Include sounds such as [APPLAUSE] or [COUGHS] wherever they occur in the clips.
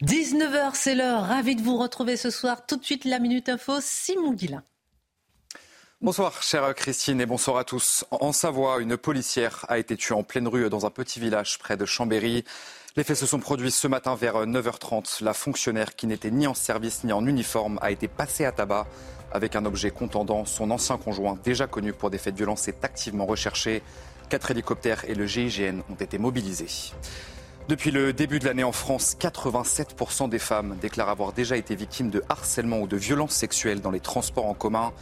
19h, c'est l'heure. Ravi de vous retrouver ce soir. Tout de suite, la Minute Info, Simon Guillain. Bonsoir, chère Christine, et bonsoir à tous. En Savoie, une policière a été tuée en pleine rue dans un petit village près de Chambéry. Les faits se sont produits ce matin vers 9h30. La fonctionnaire, qui n'était ni en service ni en uniforme, a été passée à tabac avec un objet contendant. Son ancien conjoint, déjà connu pour des faits de violence, est activement recherché. Quatre hélicoptères et le GIGN ont été mobilisés. Depuis le début de l'année en France, 87% des femmes déclarent avoir déjà été victimes de harcèlement ou de violences sexuelles dans les transports en commun.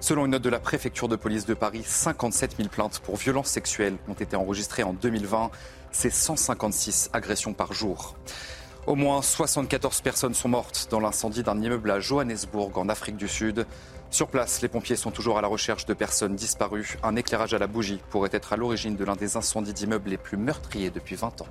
Selon une note de la préfecture de police de Paris, 57 000 plaintes pour violences sexuelles ont été enregistrées en 2020. C'est 156 agressions par jour. Au moins 74 personnes sont mortes dans l'incendie d'un immeuble à Johannesburg, en Afrique du Sud. Sur place, les pompiers sont toujours à la recherche de personnes disparues. Un éclairage à la bougie pourrait être à l'origine de l'un des incendies d'immeubles les plus meurtriers depuis 20 ans.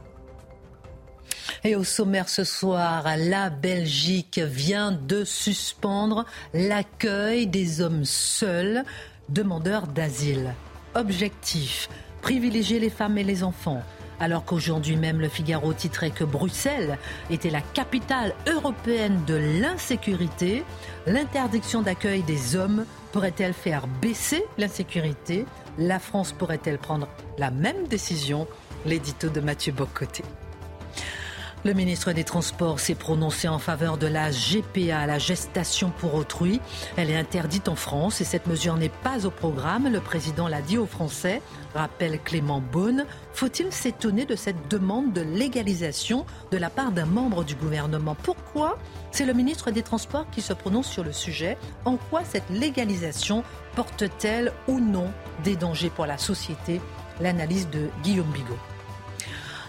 Et au sommaire ce soir, la Belgique vient de suspendre l'accueil des hommes seuls, demandeurs d'asile. Objectif, privilégier les femmes et les enfants. Alors qu'aujourd'hui même le Figaro titrait que Bruxelles était la capitale européenne de l'insécurité, l'interdiction d'accueil des hommes pourrait-elle faire baisser l'insécurité? La France pourrait-elle prendre la même décision? L'édito de Mathieu Bocoté. Le ministre des Transports s'est prononcé en faveur de la GPA, la gestation pour autrui. Elle est interdite en France et cette mesure n'est pas au programme. Le président l'a dit aux Français, rappelle Clément Beaune. Faut-il s'étonner de cette demande de légalisation de la part d'un membre du gouvernement? Pourquoi? C'est le ministre des Transports qui se prononce sur le sujet. En quoi cette légalisation porte-t-elle ou non des dangers pour la société? L'analyse de Guillaume Bigot.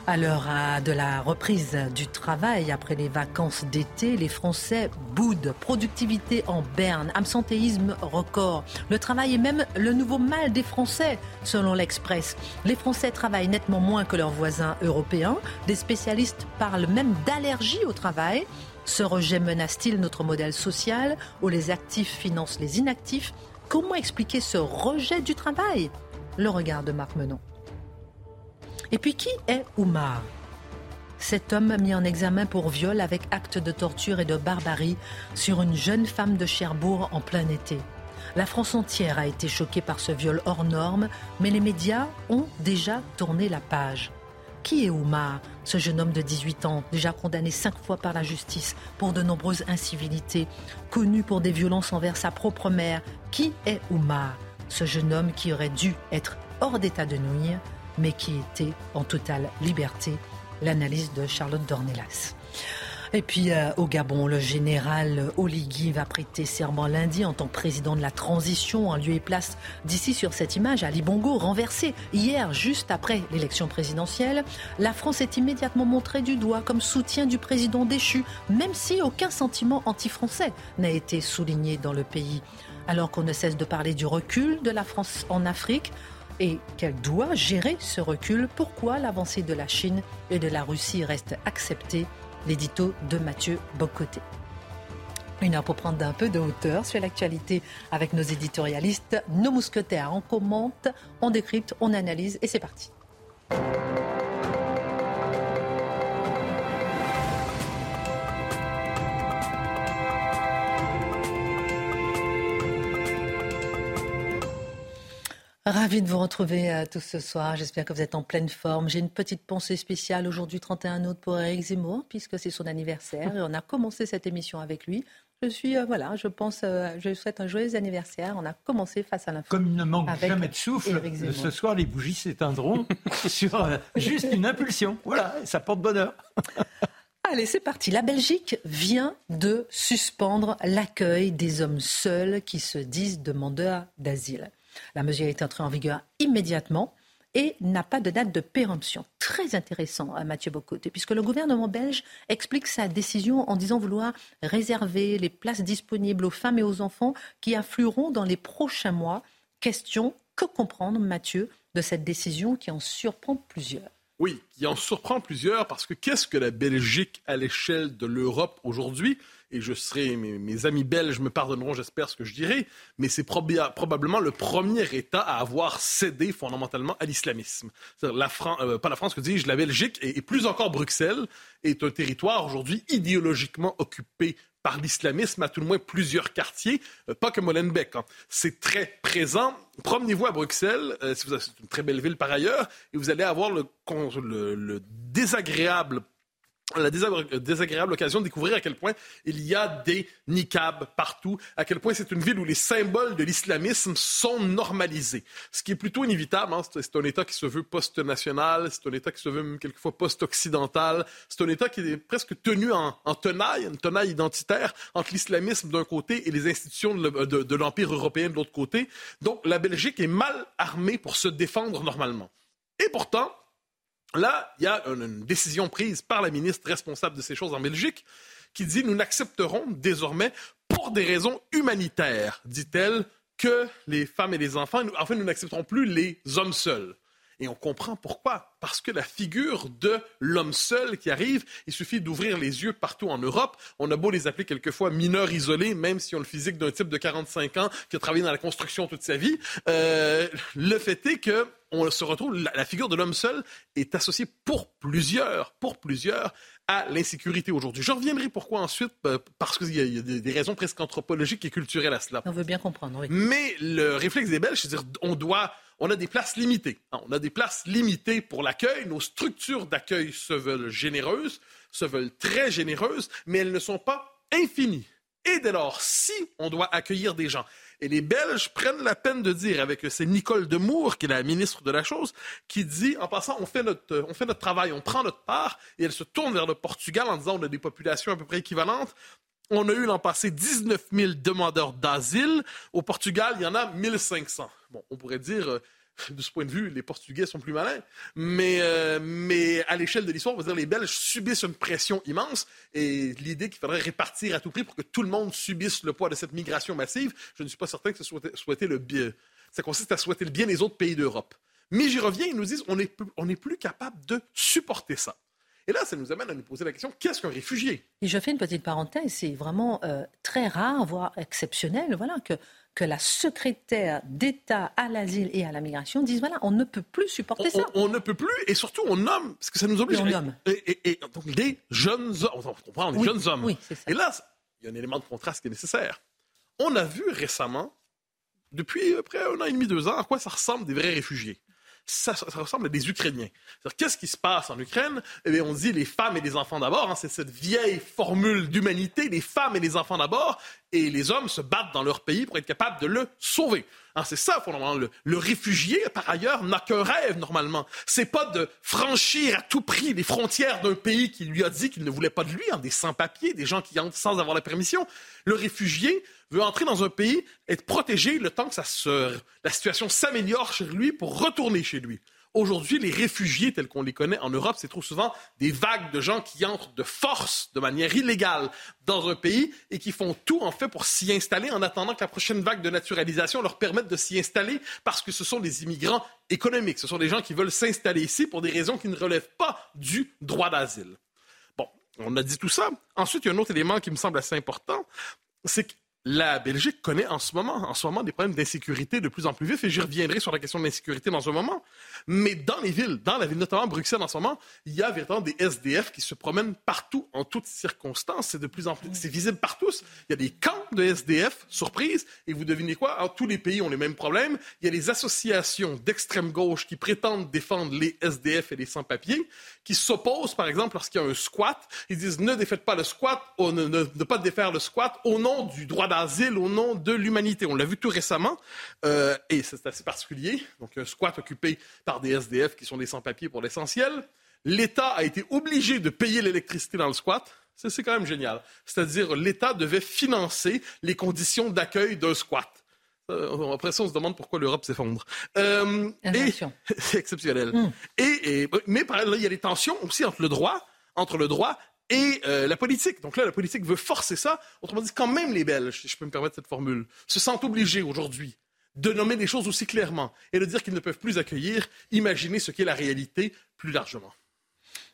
À l'heure de la reprise du travail après les vacances d'été, les Français boudent. Productivité en berne, absentéisme record. Le travail est même le nouveau mal des Français, selon l'Express. Les Français travaillent nettement moins que leurs voisins européens. Des spécialistes parlent même d'allergie au travail. Ce rejet menace-t-il notre modèle social où les actifs financent les inactifs? Comment expliquer ce rejet du travail? Le regard de Marc Menon. Et puis qui est Oumar? Cet homme mis en examen pour viol avec acte de torture et de barbarie sur une jeune femme de Cherbourg en plein été. La France entière a été choquée par ce viol hors norme, mais les médias ont déjà tourné la page. Qui est Oumar, ce jeune homme de 18 ans, déjà condamné cinq fois par la justice pour de nombreuses incivilités, connu pour des violences envers sa propre mère Qui est Oumar, ce jeune homme qui aurait dû être hors d'état de nuire mais qui était en totale liberté. L'analyse de Charlotte Dornelas. Et puis euh, au Gabon, le général Oligui va prêter serment lundi en tant que président de la transition en lieu et place d'ici sur cette image Ali Bongo renversé hier juste après l'élection présidentielle. La France est immédiatement montrée du doigt comme soutien du président déchu, même si aucun sentiment anti-français n'a été souligné dans le pays. Alors qu'on ne cesse de parler du recul de la France en Afrique, et qu'elle doit gérer ce recul. Pourquoi l'avancée de la Chine et de la Russie reste acceptée? L'édito de Mathieu Bocoté. Une heure pour prendre un peu de hauteur sur l'actualité avec nos éditorialistes, nos mousquetaires. On commente, on décrypte, on analyse et c'est parti. Ravi de vous retrouver euh, tous ce soir. J'espère que vous êtes en pleine forme. J'ai une petite pensée spéciale aujourd'hui, 31 août, pour Eric Zemmour, puisque c'est son anniversaire et on a commencé cette émission avec lui. Je suis, euh, voilà, je pense, euh, je souhaite un joyeux anniversaire. On a commencé face à l'info. Comme il ne manque jamais de souffle, ce soir les bougies s'éteindront [LAUGHS] sur juste une impulsion. Voilà, ça porte bonheur. [LAUGHS] Allez, c'est parti. La Belgique vient de suspendre l'accueil des hommes seuls qui se disent demandeurs d'asile. La mesure est entrée en vigueur immédiatement et n'a pas de date de péremption. Très intéressant, euh, Mathieu Bocoté, puisque le gouvernement belge explique sa décision en disant vouloir réserver les places disponibles aux femmes et aux enfants qui afflueront dans les prochains mois. Question, que comprendre, Mathieu, de cette décision qui en surprend plusieurs? Oui, qui en surprend plusieurs parce que qu'est-ce que la Belgique à l'échelle de l'Europe aujourd'hui? Et je serai, mes, amis belges me pardonneront, j'espère, ce que je dirai, mais c'est probablement le premier État à avoir cédé fondamentalement à l'islamisme. La euh, pas la France, que dis-je, la Belgique et, plus encore Bruxelles est un territoire aujourd'hui idéologiquement occupé par l'islamisme, à tout le moins plusieurs quartiers, euh, pas que Molenbeek. Hein. C'est très présent. Promenez-vous à Bruxelles, euh, c'est une très belle ville par ailleurs, et vous allez avoir le désagréable la désagréable occasion de découvrir à quel point il y a des niqabs partout, à quel point c'est une ville où les symboles de l'islamisme sont normalisés. Ce qui est plutôt inévitable. Hein. C'est un État qui se veut post-national, c'est un État qui se veut quelquefois post-occidental. C'est un État qui est presque tenu en, tenaille, une tenaille identitaire entre l'islamisme d'un côté et les institutions de l'Empire européen de l'autre côté. Donc la Belgique est mal armée pour se défendre normalement. Et pourtant, Là, il y a une décision prise par la ministre responsable de ces choses en Belgique qui dit nous n'accepterons désormais, pour des raisons humanitaires, dit-elle, que les femmes et les enfants, enfin, nous n'accepterons plus les hommes seuls. Et on comprend pourquoi. Parce que la figure de l'homme seul qui arrive, il suffit d'ouvrir les yeux partout en Europe. On a beau les appeler quelquefois mineurs isolés, même si on le physique d'un type de 45 ans qui a travaillé dans la construction toute sa vie. Euh, le fait est que on se retrouve, la, figure de l'homme seul est associée pour plusieurs, pour plusieurs, à l'insécurité aujourd'hui. Je reviendrai pourquoi ensuite, euh, parce qu'il y a, des, raisons presque anthropologiques et culturelles à cela. On veut bien comprendre, oui. Mais le réflexe des Belges, c'est-à-dire, on doit on a des places limitées. Hein, on a des places limitées pour l'accueil. Nos structures d'accueil se veulent généreuses, se veulent très généreuses, mais elles ne sont pas infinies. Et dès lors, si on doit accueillir des gens, et les Belges prennent la peine de dire, avec c'est Nicole Demour, qui est la ministre de la chose, qui dit, en passant, on fait notre, on fait notre travail, on prend notre part, et elle se tourne vers le Portugal en disant, on a des populations à peu près équivalentes. On a eu l'an passé 19 000 demandeurs d'asile. Au Portugal, il y en a 1500. Bon, on pourrait dire, euh, [LAUGHS] de ce point de vue, les Portugais sont plus malins. Mais, euh, mais à l'échelle de l'histoire, on dire les Belges subissent une pression immense. Et l'idée qu'il faudrait répartir à tout prix pour que tout le monde subisse le poids de cette migration massive, je ne suis pas certain que ce soit souhaiter le bien. Ça consiste à souhaiter le bien des autres pays d'Europe. Mais j'y reviens, ils nous disent on n'est plus, plus capable de supporter ça. Et là, ça nous amène à nous poser la question qu'est-ce qu'un réfugié? Et je fais une petite parenthèse c'est vraiment euh, très rare, voire exceptionnel, voilà, que, que la secrétaire d'État à l'asile et à la migration dise voilà, on ne peut plus supporter ça. On, ne peut plus, et surtout, on nomme, parce que ça nous oblige. on nomme. Et, donc, des jeunes hommes, on comprend, des jeunes hommes. Oui, ça. Et là, il y a un élément de contraste qui est nécessaire. On a vu récemment, depuis près un an et demi, deux ans, à quoi ça ressemble des vrais réfugiés ça, ressemble à des Ukrainiens. Qu'est-ce qui se passe en Ukraine? Eh on dit les femmes et les enfants d'abord. Hein, c'est cette vieille formule d'humanité, les femmes et les enfants d'abord, et les hommes se battent dans leur pays pour être capables de le sauver. Hein, c'est ça, fondamentalement. Le, réfugié, par ailleurs, n'a qu'un rêve, normalement. C'est pas de franchir à tout prix les frontières d'un pays qui lui a dit qu'il ne voulait pas de lui, des sans-papiers, des gens qui entrent sans avoir la permission. Le réfugié veut entrer dans un pays, être protégé le temps que ça se, la situation s'améliore chez lui pour retourner chez lui. Aujourd'hui, les réfugiés tels qu'on les connaît en Europe, c'est trop souvent des vagues de gens qui entrent de force, de manière illégale, dans un pays et qui font tout, en fait, pour s'y installer en attendant que la prochaine vague de naturalisation leur permette de s'y installer parce que ce sont des immigrants économiques. Ce sont des gens qui veulent s'installer ici pour des raisons qui ne relèvent pas du droit d'asile. Bon, on a dit tout ça. Ensuite, il y a un autre élément qui me semble assez important, c'est que la Belgique connaît en ce moment, en ce moment des problèmes d'insécurité de plus en plus vifs, et j'y reviendrai sur la question de l'insécurité dans un moment. Mais dans les villes, dans la ville, notamment Bruxelles en ce moment, il y a véritablement des SDF qui se promènent partout, en toutes circonstances. C'est de plus en plus, c'est visible par tous. Il y a des camps de SDF, surprise, et vous devinez quoi? Tous les pays ont les mêmes problèmes. Il y a des associations d'extrême gauche qui prétendent défendre les SDF et les sans-papiers, qui s'opposent, par exemple, lorsqu'il y a un squat. Ils disent ne défaites pas le squat, ne, ne, ne pas défaire le squat au nom du droit d'asile, au nom de l'humanité. On l'a vu tout récemment, euh, et c'est assez particulier. Donc, un squat occupé par des SDF qui sont des sans-papiers pour l'essentiel. L'État a été obligé de payer l'électricité dans le squat. C'est quand même génial. C'est-à-dire, l'État devait financer les conditions d'accueil d'un squat. après ça, on se demande pourquoi l'Europe s'effondre. Euh, [LAUGHS] c'est exceptionnel. Hmm. Et, mais par là, il y a des tensions aussi entre le droit, entre le droit et euh, la politique. Donc là, la politique veut forcer ça. Autrement dit, quand même les Belges, si je peux me permettre cette formule, se sentent obligés aujourd'hui de nommer les choses aussi clairement et de dire qu'ils ne peuvent plus accueillir, imaginer ce qu'est la réalité plus largement.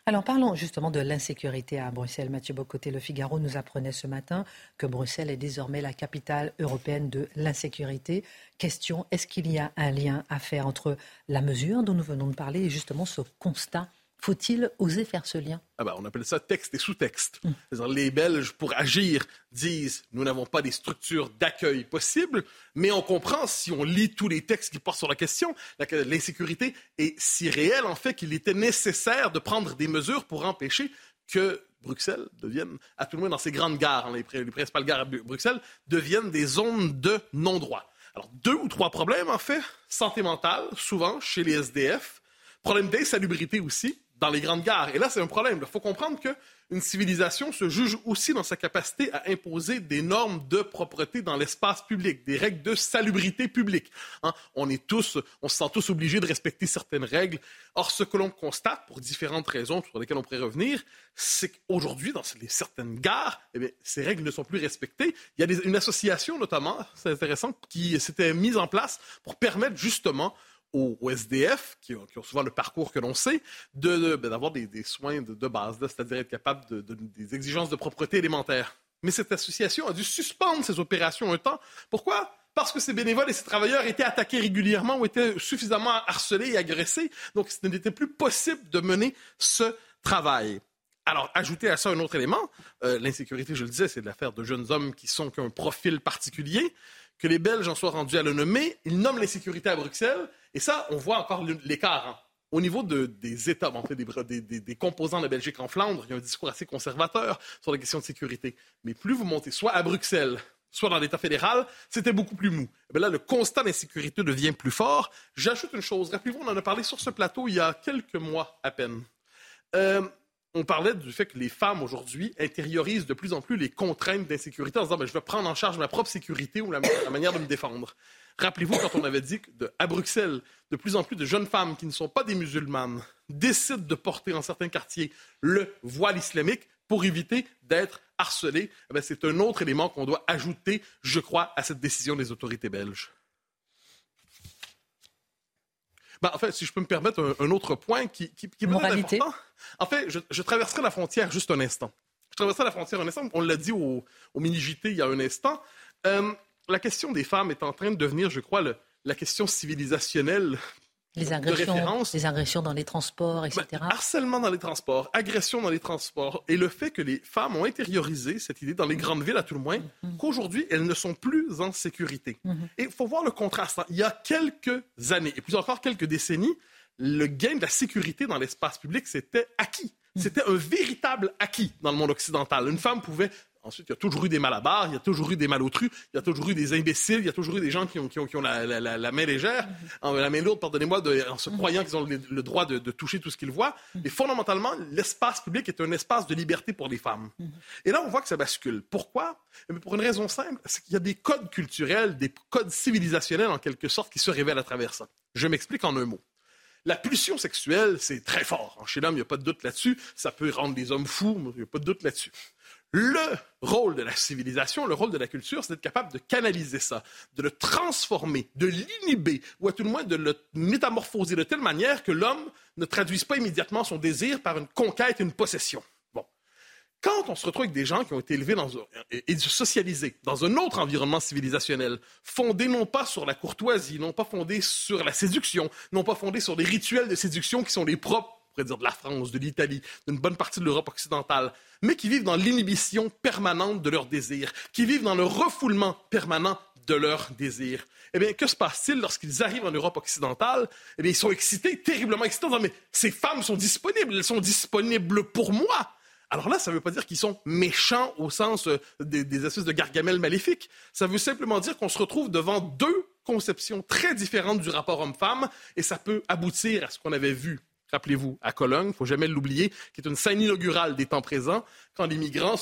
Alors parlons justement de l'insécurité à Bruxelles. Mathieu Bocoté, Le Figaro nous apprenait ce matin que Bruxelles est désormais la capitale européenne de l'insécurité. Question, est-ce qu'il y a un lien à faire entre la mesure dont nous venons de parler et justement ce constat faut-il oser faire ce lien? Ah ben, On appelle ça texte et sous-texte. Mm. Les Belges, pour agir, disent nous n'avons pas des structures d'accueil possibles, mais on comprend si on lit tous les textes qui portent sur la question, l'insécurité est si réelle en fait qu'il était nécessaire de prendre des mesures pour empêcher que Bruxelles devienne, à tout le moins dans ces grandes gares, hein, les, les principales gares à Bruxelles, deviennent des zones de non-droit. Alors, deux ou trois problèmes, en fait. Santé mentale, souvent, chez les SDF. Problème d'insalubrité aussi dans les grandes gares. Et là, c'est un problème. Il faut comprendre qu'une civilisation se juge aussi dans sa capacité à imposer des normes de propreté dans l'espace public, des règles de salubrité publique. Hein. On est tous, on se sent tous obligés de respecter certaines règles. Or, ce que l'on constate, pour différentes raisons sur lesquelles on pourrait revenir, c'est qu'aujourd'hui, dans certaines gares, eh ces règles ne sont plus respectées. Il y a une association, notamment, c'est intéressant, qui s'était mise en place pour permettre justement aux, SDF, qui ont, souvent le parcours que l'on sait, ben, d'avoir des, soins de, base, c'est-à-dire être capable de, des exigences de propreté élémentaires. Mais cette association a dû suspendre ces opérations un temps. Pourquoi? Parce que ces bénévoles et ces travailleurs étaient attaqués régulièrement ou étaient suffisamment harcelés et agressés. Donc, ce n'était plus possible de mener ce travail. Alors, ajouter à ça un autre élément, euh, l'insécurité, je le disais, c'est l'affaire de jeunes hommes qui sont qu'un profil particulier. Que les Belges en soient rendus à le nommer, ils nomment l'insécurité à Bruxelles, et ça, on voit encore l'écart. Hein. Au niveau des États, en fait, des, composants de la Belgique en Flandre, il y a un discours assez conservateur sur les questions de sécurité. Mais plus vous montez, soit à Bruxelles, soit dans l'État fédéral, c'était beaucoup plus mou. Là, le constat d'insécurité devient plus fort. J'ajoute une chose. Rappelez-vous, on en a parlé sur ce plateau il y a quelques mois à peine. Euh, on parlait du fait que les femmes aujourd'hui intériorisent de plus en plus les contraintes d'insécurité en disant ben, je vais prendre en charge ma propre sécurité ou la manière de me défendre. Rappelez-vous quand on avait dit qu'à Bruxelles, de plus en plus de jeunes femmes qui ne sont pas des musulmanes décident de porter en certains quartiers le voile islamique pour éviter d'être harcelées. Eh c'est un autre élément qu'on doit ajouter, je crois, à cette décision des autorités belges. Ben, en fait, si je peux me permettre un, autre point qui, qui, qui est important. En fait, je, traverserai la frontière juste un instant. Je traverserai la frontière un instant. On l'a dit au, mini-JT il y a un instant. Euh, la question des femmes est en train de devenir, je crois, la question civilisationnelle les agressions, les agressions dans les transports, etc. Ben, harcèlement dans les transports, agression dans les transports, et le fait que les femmes ont intériorisé cette idée dans les grandes villes, à tout le moins, mm-hmm. qu'aujourd'hui, elles ne sont plus en sécurité. Mm-hmm. Et il faut voir le contraste. Hein. Il y a quelques années, et plus encore quelques décennies, le gain de la sécurité dans l'espace public, c'était acquis. Mm-hmm. C'était un véritable acquis dans le monde occidental. Une femme pouvait Ensuite, il y a toujours eu des malabars, il y a toujours eu des malotrus, il y a toujours eu des imbéciles, il y a toujours eu des gens qui ont, la, main légère, mm-hmm. la main lourde, pardonnez-moi, en se mm-hmm. croyant qu'ils ont le, droit de, toucher tout ce qu'ils voient. Mm-hmm. Et fondamentalement, l'espace public est un espace de liberté pour les femmes. Et là, on voit que ça bascule. Pourquoi? Mais pour une raison simple, c'est qu'il y a des codes culturels, des codes civilisationnels en quelque sorte qui se révèlent à travers ça. Je m'explique en un mot. La pulsion sexuelle, c'est très fort. Chez l'homme, il n'y a pas de doute là-dessus. Ça peut rendre les hommes fous, il n'y a pas de doute là-dessus. Le rôle de la civilisation, le rôle de la culture, c'est d'être capable de canaliser ça, de le transformer, de l'inhiber, ou à tout le moins de le métamorphoser de telle manière que l'homme ne traduise pas immédiatement son désir par une conquête, une possession. Bon. Quand on se retrouve avec des gens qui ont été élevés dans, et, socialisés dans un autre environnement civilisationnel, fondé non pas sur la courtoisie, non pas fondé sur la séduction, non pas fondé sur les rituels de séduction qui sont les propres pourrait dire de la France, de l'Italie, d'une bonne partie de l'Europe occidentale, mais qui vivent dans l'inhibition permanente de leurs désirs, qui vivent dans le refoulement permanent de leurs désirs. Eh bien, que se passe-t-il lorsqu'ils arrivent en Europe occidentale? Eh bien, ils sont excités, terriblement excités, en disant, mais ces femmes sont disponibles, elles sont disponibles pour moi. Alors là, ça ne veut pas dire qu'ils sont méchants au sens euh, des, des espèces de gargamel maléfiques. Ça veut simplement dire qu'on se retrouve devant deux conceptions très différentes du rapport homme-femme et ça peut aboutir à ce qu'on avait vu rappelez-vous, à Cologne, il ne faut jamais l'oublier, qui est une scène inaugurale des temps présents, quand les migrants,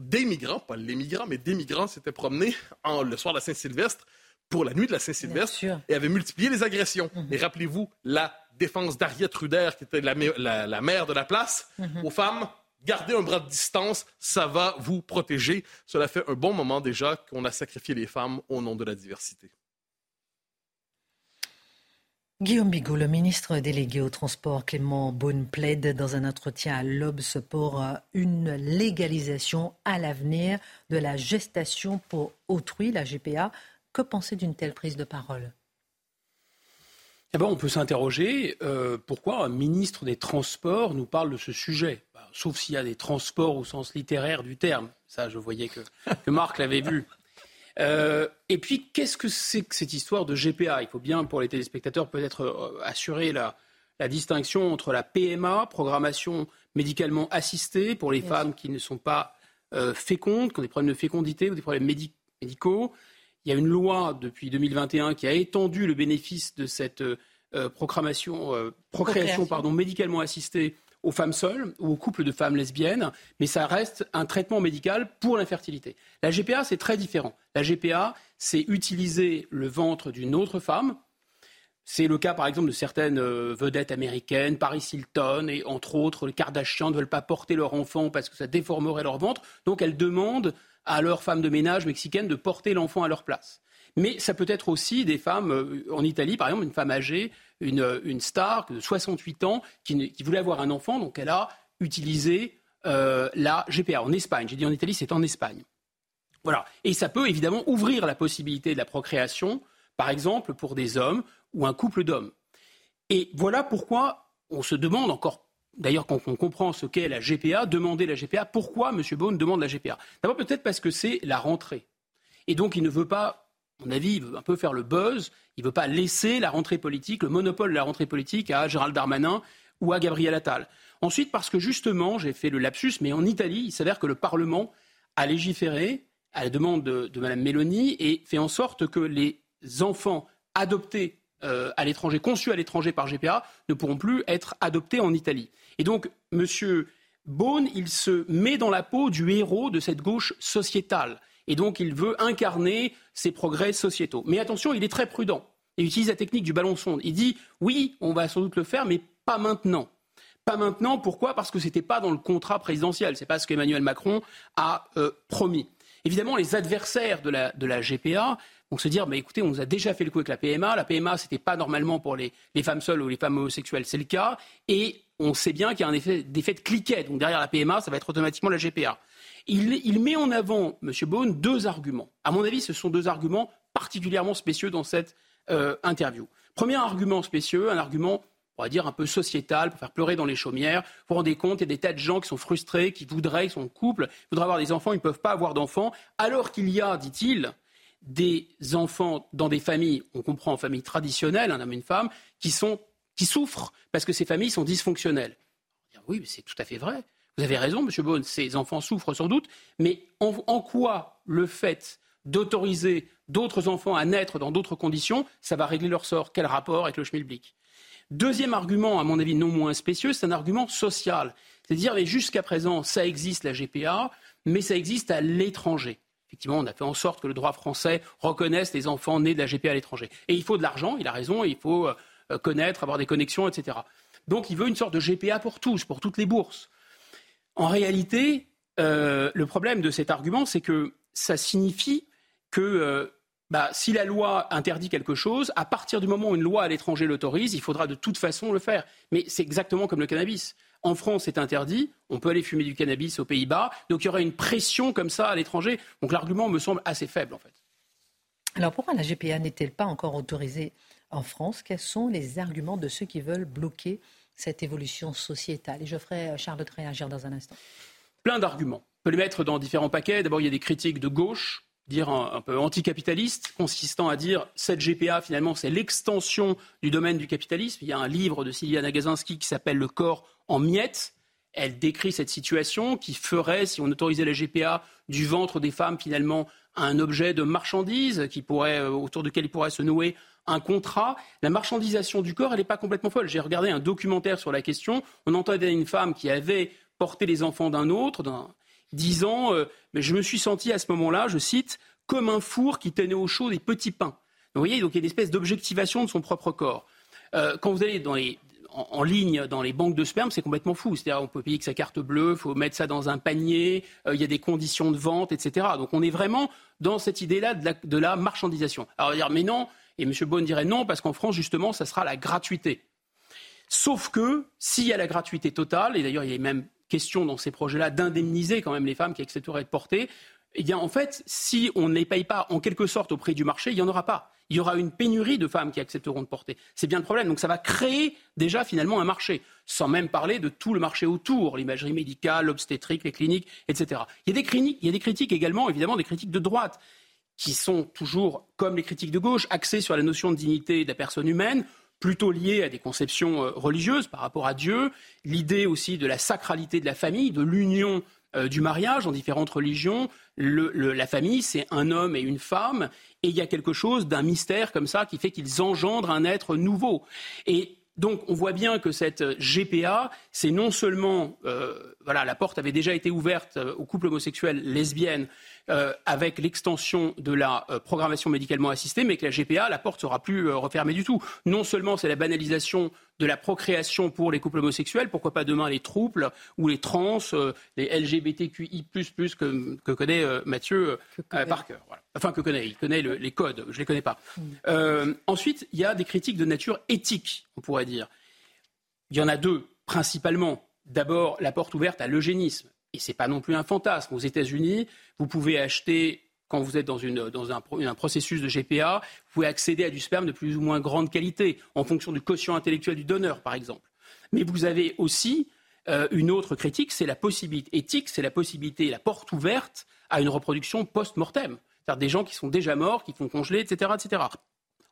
des migrants, pas les migrants, mais des migrants s'étaient promenés le soir de la Saint-Sylvestre pour la nuit de la Saint-Sylvestre et avait multiplié les agressions. Mhm. Et rappelez-vous la défense d'Ariette Ruder, qui était la, la, mère de la place, mhm. aux femmes. Gardez un bras de distance, ça va vous protéger. Cela fait un bon moment déjà qu'on a sacrifié les femmes au nom de la diversité. Guillaume Bigot, le ministre délégué au transport Clément Beaune plaide dans un entretien à l'Obs pour euh, une légalisation à l'avenir de la gestation pour autrui, la GPA. Que penser d'une telle prise de parole? Eh ben, on peut s'interroger euh, pourquoi un ministre des Transports nous parle de ce sujet? Bah, sauf s'il y a des transports au sens littéraire du terme. Ça, je voyais que, que Marc l'avait vu. Euh, et puis, qu'est-ce que c'est que cette histoire de GPA Il faut bien, pour les téléspectateurs, peut-être euh, assurer la, distinction entre la PMA, programmation médicalement assistée, pour les femmes qui ne sont pas euh, fécondes, qui ont des problèmes de fécondité ou des problèmes médicaux. Il y a une loi depuis 2021 qui a étendu le bénéfice de cette procréation. pardon, médicalement assistée aux femmes seules ou aux couples de femmes lesbiennes, mais ça reste un traitement médical pour l'infertilité. La GPA, c'est très différent. La GPA, c'est utiliser le ventre d'une autre femme. C'est le cas, par exemple, de certaines euh, vedettes américaines, Paris Hilton et entre autres les Kardashians ne veulent pas porter leur enfant parce que ça déformerait leur ventre. Donc elles demandent à leurs femmes de ménage mexicaines de porter l'enfant à leur place. Mais ça peut être aussi des femmes, euh, en Italie par exemple, une femme âgée une, star de 68 ans qui, voulait avoir un enfant, donc elle a utilisé euh, la GPA en Espagne. J'ai dit en Italie, c'est en Espagne. Voilà. Et ça peut évidemment ouvrir la possibilité de la procréation, par exemple pour des hommes ou un couple d'hommes. Et voilà pourquoi on se demande encore, d'ailleurs quand on comprend ce qu'est la GPA, demander la GPA, pourquoi M. Bone demande la GPA D'abord peut-être parce que c'est la rentrée. Et donc il ne veut pas mon avis, il veut un peu faire le buzz. Il ne veut pas laisser la rentrée politique, le monopole de la rentrée politique à Gérald Darmanin ou à Gabriel Attal. Ensuite, parce que justement, j'ai fait le lapsus, mais en Italie, il s'avère que le Parlement a légiféré à la demande de, Mme Meloni et fait en sorte que les enfants adoptés euh, à l'étranger, conçus à l'étranger par GPA, ne pourront plus être adoptés en Italie. Et donc, M. Beaune, il se met dans la peau du héros de cette gauche sociétale. Et donc, il veut incarner ces progrès sociétaux. Mais attention, il est très prudent. Il utilise la technique du ballon sonde. Il dit oui, on va sans doute le faire, mais pas maintenant. Pas maintenant, pourquoi? Parce que ce n'était pas dans le contrat présidentiel. Ce n'est pas ce qu'Emmanuel Macron a euh, promis. Évidemment, les adversaires de la, GPA vont se dire, mais écoutez, on nous a déjà fait le coup avec la PMA. La PMA, ce n'était pas normalement pour les, femmes seules ou les femmes homosexuelles, c'est le cas. Et on sait bien qu'il y a un effet, d'effet de cliquet. Donc derrière la PMA, ça va être automatiquement la GPA. Il, met en avant, M. Bone, deux arguments. À mon avis, ce sont deux arguments particulièrement spécieux dans cette euh, interview. Premier argument spécieux, un argument on va dire un peu sociétal, pour faire pleurer dans les chaumières. Vous vous rendez compte, il y a des tas de gens qui sont frustrés, qui voudraient, qui sont en couple, voudraient avoir des enfants, ils ne peuvent pas avoir d'enfants, alors qu'il y a, dit-il, des enfants dans des familles, on comprend en famille traditionnelle, un homme et une femme, qui, qui souffrent parce que ces familles sont dysfonctionnelles. Oui, c'est tout à fait vrai. Vous avez raison, Monsieur Beaune, ces enfants souffrent sans doute, mais en, quoi le fait d'autoriser d'autres enfants à naître dans d'autres conditions, ça va régler leur sort? Quel rapport avec le schmilblick? Deuxième argument, à mon avis non moins spécieux, c'est un argument social. C'est-à-dire, jusqu'à présent, ça existe la GPA, mais ça existe à l'étranger. Effectivement, on a fait en sorte que le droit français reconnaisse les enfants nés de la GPA à l'étranger. Et il faut de l'argent, il a raison, il faut euh, connaître, avoir des connexions, etc. Donc il veut une sorte de GPA pour tous, pour toutes les bourses. En réalité, euh, le problème de cet argument, c'est que ça signifie que euh, bah, si la loi interdit quelque chose, à partir du moment où une loi à l'étranger l'autorise, il faudra de toute façon le faire. Mais c'est exactement comme le cannabis. En France, c'est interdit. On peut aller fumer du cannabis aux Pays-Bas. Donc il y aurait une pression comme ça à l'étranger. Donc l'argument me semble assez faible, en fait. Alors pourquoi la GPA n'est-elle pas encore autorisée en France? Quels sont les arguments de ceux qui veulent bloquer cette évolution sociétale. Et je ferai euh, Charles réagir dans un instant. Plein d'arguments. On peut les mettre dans différents paquets. D'abord, il y a des critiques de gauche, dire un, peu anticapitalistes, consistant à dire cette GPA, finalement, c'est l'extension du domaine du capitalisme. Il y a un livre de Sylviana Gazinski qui s'appelle Le corps en miettes. Elle décrit cette situation qui ferait, si on autorisait la GPA, du ventre des femmes, finalement, un objet de marchandise qui pourrait, euh, autour duquel il pourrait se nouer un contrat. La marchandisation du corps, elle n'est pas complètement folle. J'ai regardé un documentaire sur la question. On entendait une femme qui avait porté les enfants d'un autre, disant euh, Mais je me suis senti à ce moment-là, je cite, comme un four qui tenait au chaud des petits pains. Vous voyez, donc il y a une espèce d'objectivation de son propre corps. Euh, quand vous allez en, ligne dans les banques de sperme, c'est complètement fou. C'est-à-dire, on peut payer que sa carte bleue, il faut mettre ça dans un panier, euh, il y a des conditions de vente, etc. Donc, on est vraiment dans cette idée-là de la, marchandisation. Alors, on va dire, mais non, et M. Beaune dirait non, parce qu'en France, justement, ça sera la gratuité. Sauf que, s'il y a la gratuité totale, et d'ailleurs, il y a même question dans ces projets-là d'indemniser quand même les femmes qui accepteraient de porter, eh bien, en fait, si on ne les paye pas en quelque sorte au prix du marché, il n'y en aura pas il y aura une pénurie de femmes qui accepteront de porter. C'est bien le problème. Donc ça va créer déjà finalement un marché, sans même parler de tout le marché autour, l'imagerie médicale, l'obstétrique, les cliniques, etc. Il y, a des il y a des critiques également, évidemment, des critiques de droite, qui sont toujours, comme les critiques de gauche, axées sur la notion de dignité de la personne humaine, plutôt liées à des conceptions euh, religieuses par rapport à Dieu, l'idée aussi de la sacralité de la famille, de l'union euh, du mariage en différentes religions. la famille, c'est un homme et une femme, et il y a quelque chose d'un mystère comme ça qui fait qu'ils engendrent un être nouveau. Et donc on voit bien que cette GPA, c'est non seulement, euh, voilà, la porte avait déjà été ouverte euh, aux couples homosexuels lesbiennes euh, avec l'extension de la euh, programmation médicalement assistée, mais que la GPA, la porte sera plus euh, refermée du tout. Non seulement c'est la banalisation de la procréation pour les couples homosexuels, pourquoi pas demain les troubles ou les trans, les LGBTQI++ que, que connaît Mathieu Parker. Enfin, que connaît, il connaît les codes, je ne les connais pas. Mm. ensuite, il y a des critiques de nature éthique, on pourrait dire. Il y en a deux, principalement. D'abord, la porte ouverte à l'eugénisme et ce n'est pas non plus un fantasme. Aux États-Unis, vous pouvez acheter, quand vous êtes dans, un, processus de GPA, vous pouvez accéder à du sperme de plus ou moins grande qualité, en fonction du quotient intellectuel du donneur, par exemple. Mais vous avez aussi euh, une autre critique, c'est la possibilité éthique, c'est la possibilité, la porte ouverte à une reproduction post-mortem. C'est-à-dire des gens qui sont déjà morts, qui font congeler, etc., etc.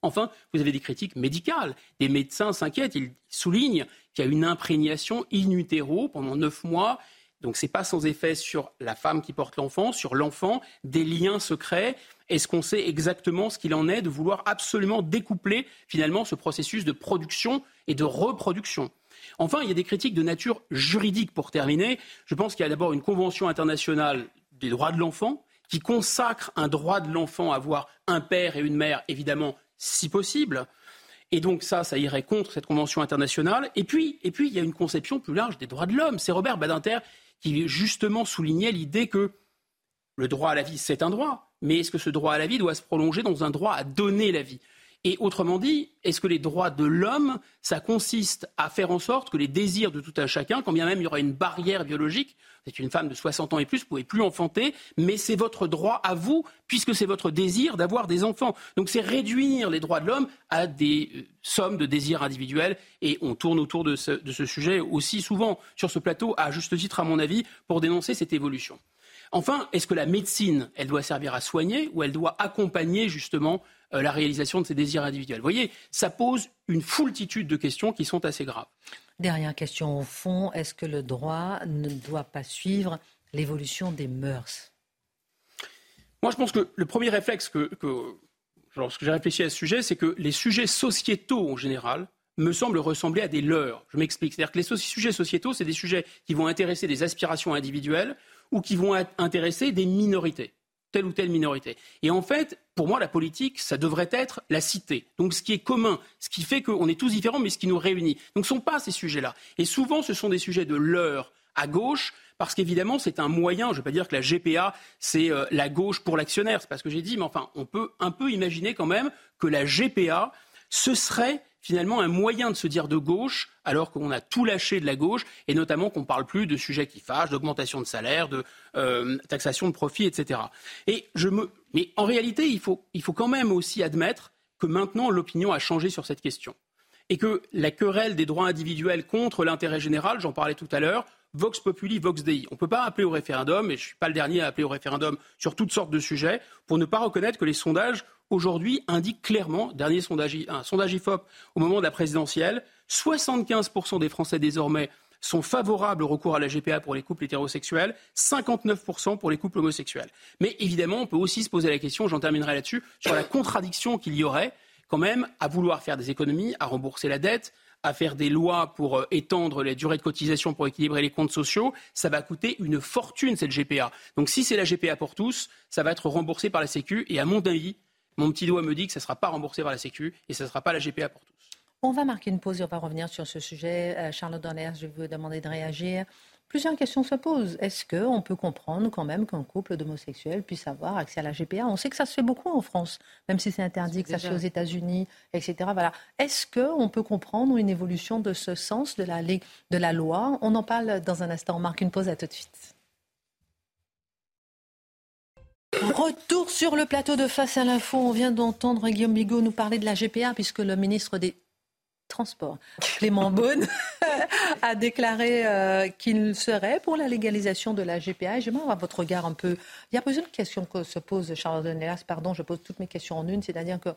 Enfin, vous avez des critiques médicales. Des médecins s'inquiètent. Ils soulignent qu'il y a une imprégnation in utero pendant neuf mois donc ce n'est pas sans effet sur la femme qui porte l'enfant, sur l'enfant, des liens secrets. Est-ce qu'on sait exactement ce qu'il en est de vouloir absolument découpler finalement ce processus de production et de reproduction? Enfin, il y a des critiques de nature juridique pour terminer. Je pense qu'il y a d'abord une convention internationale des droits de l'enfant qui consacre un droit de l'enfant à avoir un père et une mère, évidemment, si possible. Et donc ça, ça irait contre cette convention internationale. Et puis, et puis, il y a une conception plus large des droits de l'homme. C'est Robert Badinter qui justement soulignait l'idée que le droit à la vie, c'est un droit, mais est-ce que ce droit à la vie doit se prolonger dans un droit à donner la vie? Et autrement dit, est-ce que les droits de l'homme, ça consiste à faire en sorte que les désirs de tout un chacun, quand bien même il y aura une barrière biologique, êtes une femme de 60 ans et plus, vous ne pouvez plus enfanter, mais c'est votre droit à vous, puisque c'est votre désir d'avoir des enfants. Donc c'est réduire les droits de l'homme à des euh, sommes de désirs individuels, et on tourne autour de ce, de ce sujet aussi souvent sur ce plateau, à juste titre à mon avis, pour dénoncer cette évolution. Enfin, est-ce que la médecine, elle doit servir à soigner ou elle doit accompagner justement la réalisation de ces désirs individuels Vous voyez, ça pose une foultitude de questions qui sont assez graves. Dernière question au fond, est-ce que le droit ne doit pas suivre l'évolution des mœurs? Moi, je pense que le premier réflexe que, lorsque j'ai réfléchi à ce sujet, c'est que les sujets sociétaux en général me semblent ressembler à des leurs. Je m'explique. C'est-à-dire que les sujets sociétaux, c'est des sujets qui vont intéresser des aspirations individuelles ou qui vont intéresser des minorités, telle ou telle minorité. Et en fait, pour moi, la politique, ça devrait être la cité. Donc ce qui est commun, ce qui fait qu'on est tous différents, mais ce qui nous réunit. Donc ce ne sont pas ces sujets-là. Et souvent, ce sont des sujets de l'heure à gauche, parce qu'évidemment, c'est un moyen, je ne vais pas dire que la GPA, c'est euh, la gauche pour l'actionnaire, c'est pas ce que j'ai dit, mais enfin, on peut un peu imaginer quand même que la GPA, ce serait finalement un moyen de se dire de gauche alors qu'on a tout lâché de la gauche et notamment qu'on ne parle plus de sujets qui fâchent, d'augmentation de salaire, de euh, taxation de profit, etc. Et je me... Mais en réalité, il faut, il faut quand même aussi admettre que maintenant l'opinion a changé sur cette question et que la querelle des droits individuels contre l'intérêt général, j'en parlais tout à l'heure, Vox Populi, Vox Dei. On ne peut pas appeler au référendum, et je ne suis pas le dernier à appeler au référendum sur toutes sortes de sujets, pour ne pas reconnaître que les sondages aujourd'hui indiquent clairement, dernier sondage, un sondage IFOP au moment de la présidentielle, 75% des Français désormais sont favorables au recours à la GPA pour les couples hétérosexuels, 59% pour les couples homosexuels. Mais évidemment, on peut aussi se poser la question, j'en terminerai là-dessus, sur la contradiction qu'il y aurait quand même à vouloir faire des économies, à rembourser la dette, à faire des lois pour euh, étendre les durées de cotisation pour équilibrer les comptes sociaux, ça va coûter une fortune cette GPA. Donc si c'est la GPA pour tous, ça va être remboursé par la Sécu et à mon avis, Mon petit doigt me dit que ça ne sera pas remboursé par la Sécu et ce ne sera pas la GPA pour tous. On va marquer une pause et on va revenir sur ce sujet. Euh, Charlotte Donner, je vais vous demander de réagir. Plusieurs questions se posent. Est-ce qu'on peut comprendre quand même qu'un couple d'homosexuels puisse avoir accès à la GPA On sait que ça se fait beaucoup en France, même si c'est interdit, que ça se fait aux États-Unis, etc. Voilà. Est-ce qu'on peut comprendre une évolution de ce sens de la, de la loi? On en parle dans un instant. On marque une pause. À tout de suite. Retour sur le plateau de Face à l'info. On vient d'entendre Guillaume Bigot nous parler de la GPA, puisque le ministre des Transports, Clément Beaune, [LAUGHS] a déclaré euh, qu'il serait pour la légalisation de la GPA. J'aimerais avoir votre regard un peu. Il y a plusieurs questions que se pose Charles Denelas. Pardon, je pose toutes mes questions en une. C'est-à-dire que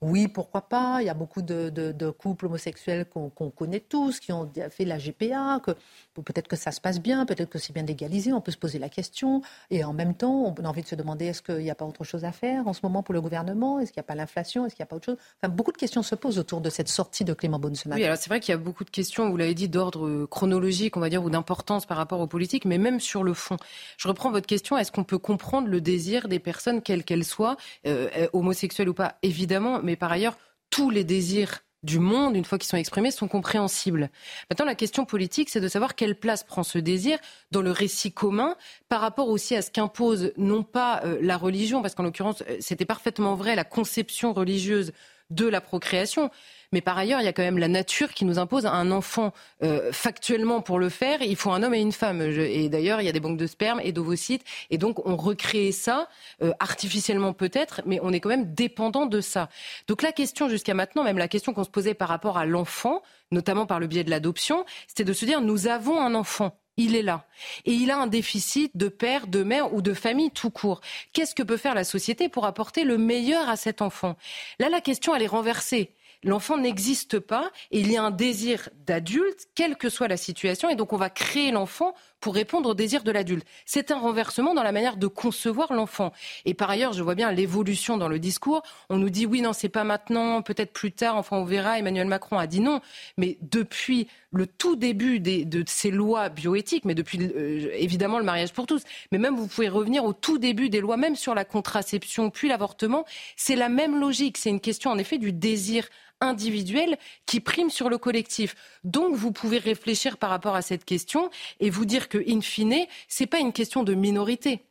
oui, pourquoi pas. Il y a beaucoup de, couples homosexuels qu'on connaît tous, qui ont fait la GPA, que peut-être que ça se passe bien, peut-être que c'est bien légalisé, on peut se poser la question. Et en même temps, on a envie de se demander est-ce qu'il n'y a pas autre chose à faire en ce moment pour le gouvernement? Est-ce qu'il n'y a pas l'inflation? Est-ce qu'il n'y a pas autre chose? Enfin, beaucoup de questions se posent autour de cette sortie de Clément Beaune ce matin. Oui, alors c'est vrai qu'il y a beaucoup de questions, vous l'avez dit, d'ordre chronologique, on va dire, ou d'importance par rapport aux politiques, mais même sur le fond. Je reprends votre question est-ce qu'on peut comprendre le désir des personnes, quelles qu'elles soient, euh, euh, homosexuelles ou pas? Évidemment, mais par ailleurs, tous les désirs du monde, une fois qu'ils sont exprimés, sont compréhensibles. Maintenant, la question politique, c'est de savoir quelle place prend ce désir dans le récit commun par rapport aussi à ce qu'impose non pas euh, la religion, parce qu'en l'occurrence, euh, c'était parfaitement vrai, la conception religieuse de la procréation, mais par ailleurs, il y a quand même la nature qui nous impose un enfant euh, factuellement pour le faire. Il faut un homme et une femme. et d'ailleurs, il y a des banques de sperme et d'ovocytes. Et donc, on recrée ça euh, artificiellement peut-être, mais on est quand même dépendant de ça. Donc la question jusqu'à maintenant, même la question qu'on se posait par rapport à l'enfant, notamment par le biais de l'adoption, c'était de se dire nous avons un enfant il est là. Et il a un déficit de père, de mère ou de famille tout court. Qu'est-ce que peut faire la société pour apporter le meilleur à cet enfant? Là, la question, elle est renversée l'enfant n'existe pas et il y a un désir d'adulte, quelle que soit la situation, et donc on va créer l'enfant pour répondre au désir de l'adulte. C'est un renversement dans la manière de concevoir l'enfant. Et par ailleurs, je vois bien l'évolution dans le discours. On nous dit oui, non, c'est pas maintenant, peut-être plus tard, enfin on verra. Emmanuel Macron a dit non. Mais depuis le tout début de ces lois bioéthiques, mais depuis euh, évidemment le mariage pour tous, mais même vous pouvez revenir au tout début des lois, même sur la contraception, puis l'avortement, c'est la même logique. C'est une question en effet du désir individuel qui prime sur le collectif. Donc vous pouvez réfléchir par rapport à cette question et vous dire que, in fine, c'est pas une question de minorité.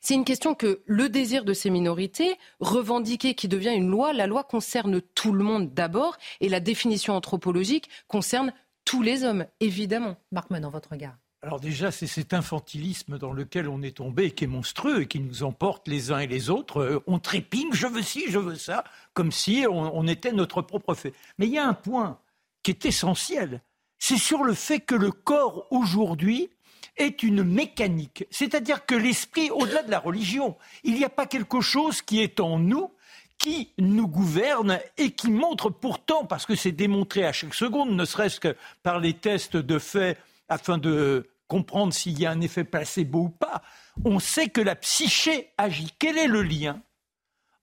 C'est une question que le désir de ces minorités, revendiqué qui devient une loi, la loi concerne tout le monde d'abord et la définition anthropologique concerne tous les hommes, évidemment. Marc dans votre regard. Alors déjà, c'est cet infantilisme dans lequel on est tombé qui est monstrueux et qui nous emporte les uns et les autres. Euh, on trépigne, je veux ci, je veux ça, comme si on, était notre propre fait. Mais il y a un point qui est essentiel, c'est sur le fait que le corps aujourd'hui est une mécanique. C'est-à-dire que l'esprit, au-delà de la religion, il n'y a pas quelque chose qui est en nous qui nous gouverne et qui montre pourtant, parce que c'est démontré à chaque seconde, ne serait-ce que par les tests de fait afin de comprendre s'il y a un effet placebo ou pas, on sait que la psyché agit. Quel est le lien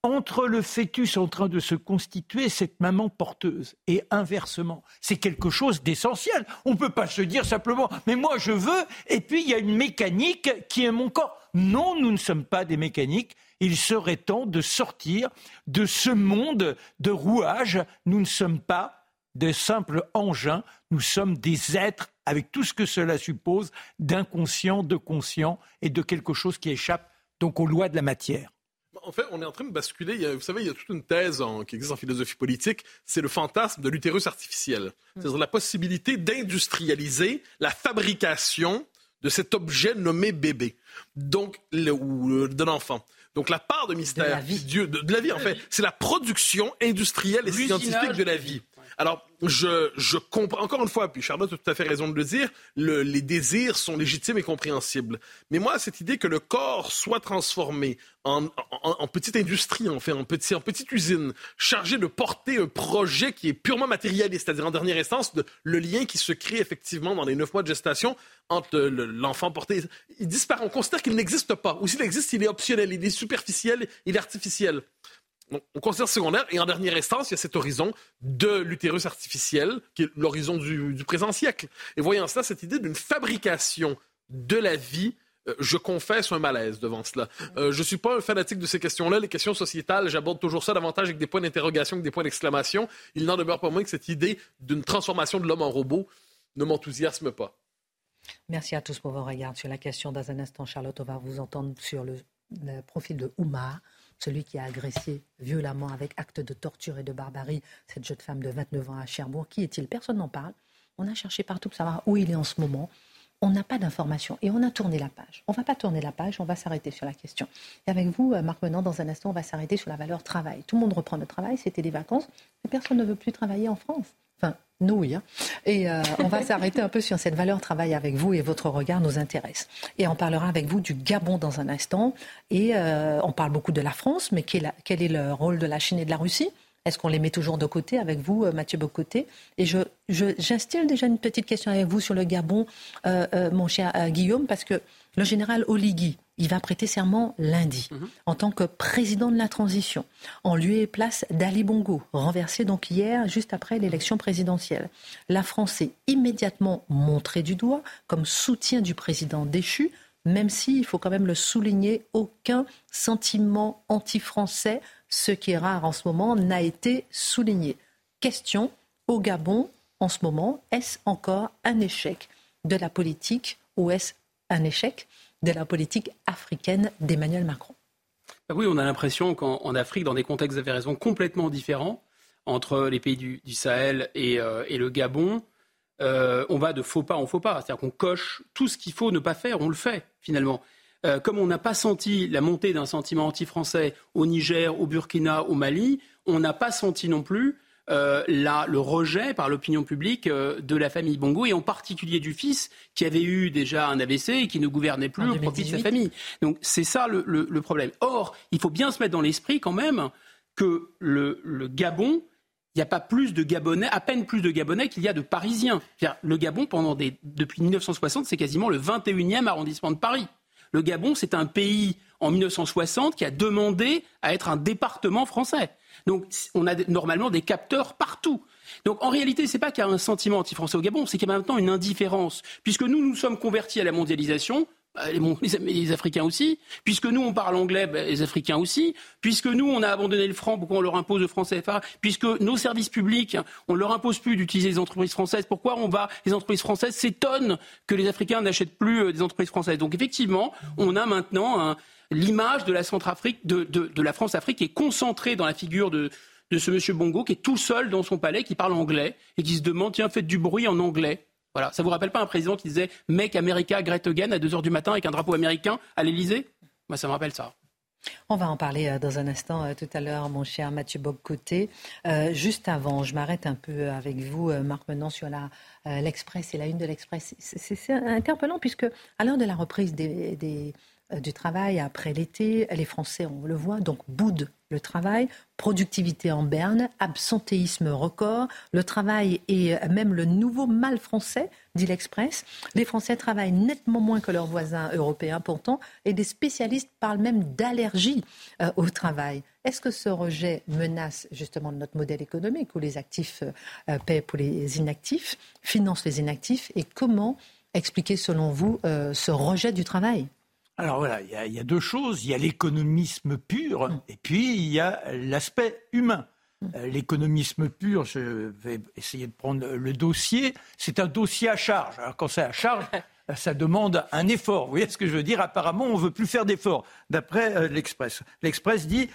entre le fœtus en train de se constituer et cette maman porteuse et inversement? C'est quelque chose d'essentiel. On ne peut pas se dire simplement mais moi je veux et puis il y a une mécanique qui est mon corps. Non, nous ne sommes pas des mécaniques. Il serait temps de sortir de ce monde de rouage. Nous ne sommes pas de simples engins, nous sommes des êtres avec tout ce que cela suppose d'inconscient, de conscient et de quelque chose qui échappe donc aux lois de la matière. En fait, on est en train de basculer. vous savez, il y a toute une thèse qui existe en philosophie politique. C'est le fantasme de l'utérus artificiel. C'est-à-dire la possibilité d'industrialiser la fabrication de cet objet nommé bébé, donc ou d'un enfant. Donc la part de mystère, de la vie, Dieu, de la vie en fait, c'est la production industrielle et scientifique de la vie. Alors, je, je comprends, encore une fois, puis Charlotte a tout à fait raison de le dire, les désirs sont légitimes et compréhensibles. Mais moi, cette idée que le corps soit transformé en, petite industrie, en fait, en, petit, en petite usine, chargée de porter un projet qui est purement matérialiste, c'est-à-dire en dernière instance, le lien qui se crée effectivement dans les neuf mois de gestation entre l'enfant porté, il disparaît. On considère qu'il n'existe pas. Ou s'il existe, il est optionnel, il est superficiel, il est artificiel on considère secondaire. Et en dernière instance, il y a cet horizon de l'utérus artificiel, qui est l'horizon du, présent siècle. Et voyant cela, cette idée d'une fabrication de la vie Euh, je confesse un malaise devant cela. Euh, je ne suis pas un fanatique de ces questions-là. Les questions sociétales, j'aborde toujours ça davantage avec des points d'interrogation que des points d'exclamation. Il n'en demeure pas moins que cette idée d'une transformation de l'homme en robot ne m'enthousiasme pas. Merci à tous pour vos regards sur la question. Dans un instant, Charlotte, on va vous entendre sur le, profil de Oumar, celui qui a agressé violemment avec acte de torture et de barbarie cette jeune femme de 29 ans à Cherbourg. Qui est-il? Personne n'en parle. On a cherché partout pour savoir où il est en ce moment on n'a pas d'informations et on a tourné la page. On ne va pas tourner la page, on va s'arrêter sur la question. Et avec vous, euh, Marc Menant, dans un instant, on va s'arrêter sur la valeur travail. Tout le monde reprend le travail, c'était des vacances, mais personne ne veut plus travailler en France. Oui. Hein. Et euh, on va [LAUGHS] s'arrêter un peu sur cette valeur travail avec vous et votre regard nous intéresse. Et on parlera avec vous du Gabon dans un instant. Et euh, on parle beaucoup de la France, mais quel est le rôle de la Chine et de la Russie? Est-ce qu'on les met toujours de côté avec vous, euh, Mathieu Bocoté? Et je, j'instille déjà une petite question avec vous sur le Gabon, euh, mon cher Guillaume, parce que le général Oligui, il va prêter serment lundi mhm. en tant que président de la transition, en lieu et place d'Ali Bongo, renversé donc hier, juste après l'élection présidentielle. La France est immédiatement montrée du doigt comme soutien du président déchu, même si, il faut quand même le souligner, aucun sentiment anti-français ce qui est rare en ce moment, n'a été souligné. Question au Gabon, en ce moment, est-ce encore un échec de la politique ou est-ce un échec de la politique africaine d'Emmanuel Macron bah Oui, on a l'impression qu'en Afrique, dans des contextes, raison, complètement différents, entre les pays du, Sahel euh, et, le Gabon, euh, on va de faux pas en faux pas. C'est-à-dire qu'on coche tout ce qu'il faut ne pas faire, on le fait finalement. Euh, comme on n'a pas senti la montée d'un sentiment anti-français au Niger, au Burkina, au Mali, on n'a pas senti non plus euh, le rejet par l'opinion publique euh, de la famille Bongo et en particulier du fils qui avait eu déjà un AVC et qui ne gouvernait plus au profit de sa famille. Donc c'est ça le, problème. Or, il faut bien se mettre dans l'esprit quand même que le, Gabon, il n'y a pas plus de Gabonais, à peine plus de Gabonais qu'il y a de Parisiens. Le Gabon, pendant depuis 1960, c'est quasiment le 21e arrondissement de Paris. Le Gabon, c'est un pays en 1960 qui a demandé à être un département français. Donc on a normalement des capteurs partout. Donc en réalité, ce n'est pas qu'il y a un sentiment anti-français au Gabon, c'est qu'il y a maintenant une indifférence. Puisque nous, nous sommes convertis à la mondialisation, bah, les, Africains aussi. Puisque nous, on parle anglais, bah, les Africains aussi. Puisque nous, on a abandonné le franc, pourquoi on leur impose le franc CFA Puisque nos services publics, on leur impose plus d'utiliser les entreprises françaises. Pourquoi on va Les entreprises françaises s'étonnent que les Africains n'achètent plus euh, des entreprises françaises? Donc effectivement, on a maintenant l'image de la Centrafrique, de, de, la France-Afrique est concentrée dans la figure de, de ce monsieur Bongo qui est tout seul dans son palais, qui parle anglais et qui se demande tiens, faites du bruit en anglais. Voilà. Ça vous rappelle pas un président qui disait Make America Great Again à 2h du matin avec un drapeau américain à l'Elysée Moi, ça me rappelle ça. On va en parler euh, dans un instant euh, tout à l'heure, mon cher Mathieu Bob-Côté. Euh, juste avant, je m'arrête un peu avec vous, Marc Menant, sur l'Express et la une de l'Express. C'est interpellant puisque à l'heure de la reprise des du travail après l'été. Les Français, on le voit, donc boudent le travail, productivité en berne, absentéisme record. Le travail est même le nouveau mal français, dit l'Express. Les Français travaillent nettement moins que leurs voisins européens pourtant, et des spécialistes parlent même d'allergie euh, au travail. Est-ce que ce rejet menace justement notre modèle économique où les actifs euh, paient pour les inactifs, financent les inactifs? Et comment expliquer selon vous ce rejet du travail? Alors voilà, il y, a deux choses. Il y a l'économisme pur mm. et puis il y a l'aspect humain. Mm. Euh, l'économisme pur, je vais essayer de prendre le dossier. C'est un dossier à charge. Alors quand c'est à charge, [LAUGHS] ça demande un effort. Vous voyez ce que je veux dire? Apparemment, on ne veut plus faire d'efforts, d'après euh, l'Express. L'Express dit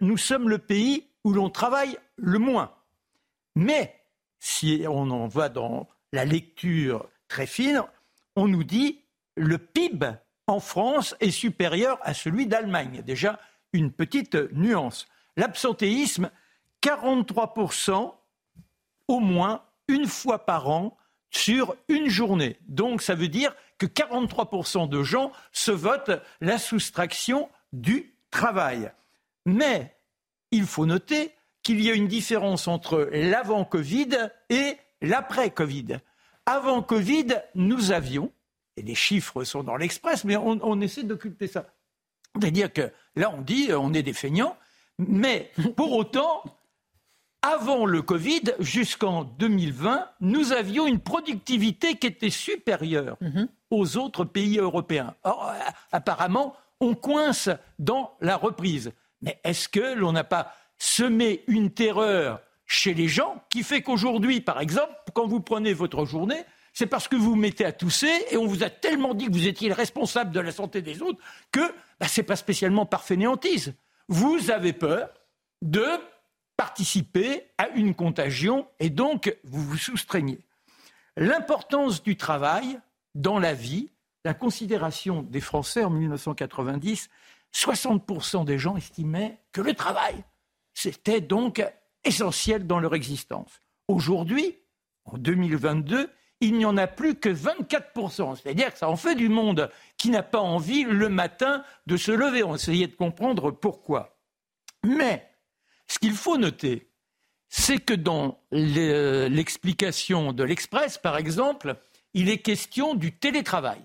nous sommes le pays où l'on travaille le moins. Mais si on en va dans la lecture très fine, on nous dit le PIB en France est supérieur à celui d'Allemagne. Déjà, une petite nuance. L'absentéisme, 43% au moins une fois par an sur une journée. Donc ça veut dire que 43% de gens se votent la soustraction du travail. Mais il faut noter qu'il y a une différence entre l'avant-Covid et l'après-Covid. Avant Covid, nous avions et les chiffres sont dans l'Express, mais on, essaie d'occulter ça. C'est-à-dire que là, on dit on est des feignants, mais pour autant, avant le Covid, jusqu'en 2020, nous avions une productivité qui était supérieure mhm. aux autres pays européens. Or, apparemment, on coince dans la reprise. Mais est-ce que l'on n'a pas semé une terreur chez les gens qui fait qu'aujourd'hui, par exemple, quand vous prenez votre journée, c'est parce que vous vous mettez à tousser et on vous a tellement dit que vous étiez le responsable de la santé des autres que bah, ce n'est pas spécialement par fainéantise. Vous avez peur de participer à une contagion et donc vous vous soustraignez. L'importance du travail dans la vie, la considération des Français en 1990, 60% des gens estimaient que le travail, c'était donc essentiel dans leur existence. Aujourd'hui, en 2022, il n'y en a plus que 24%. C'est-à-dire que ça en fait du monde qui n'a pas envie le matin de se lever. On essayait de comprendre pourquoi. Mais ce qu'il faut noter, c'est que dans l'explication de l'Express, par exemple, il est question du télétravail.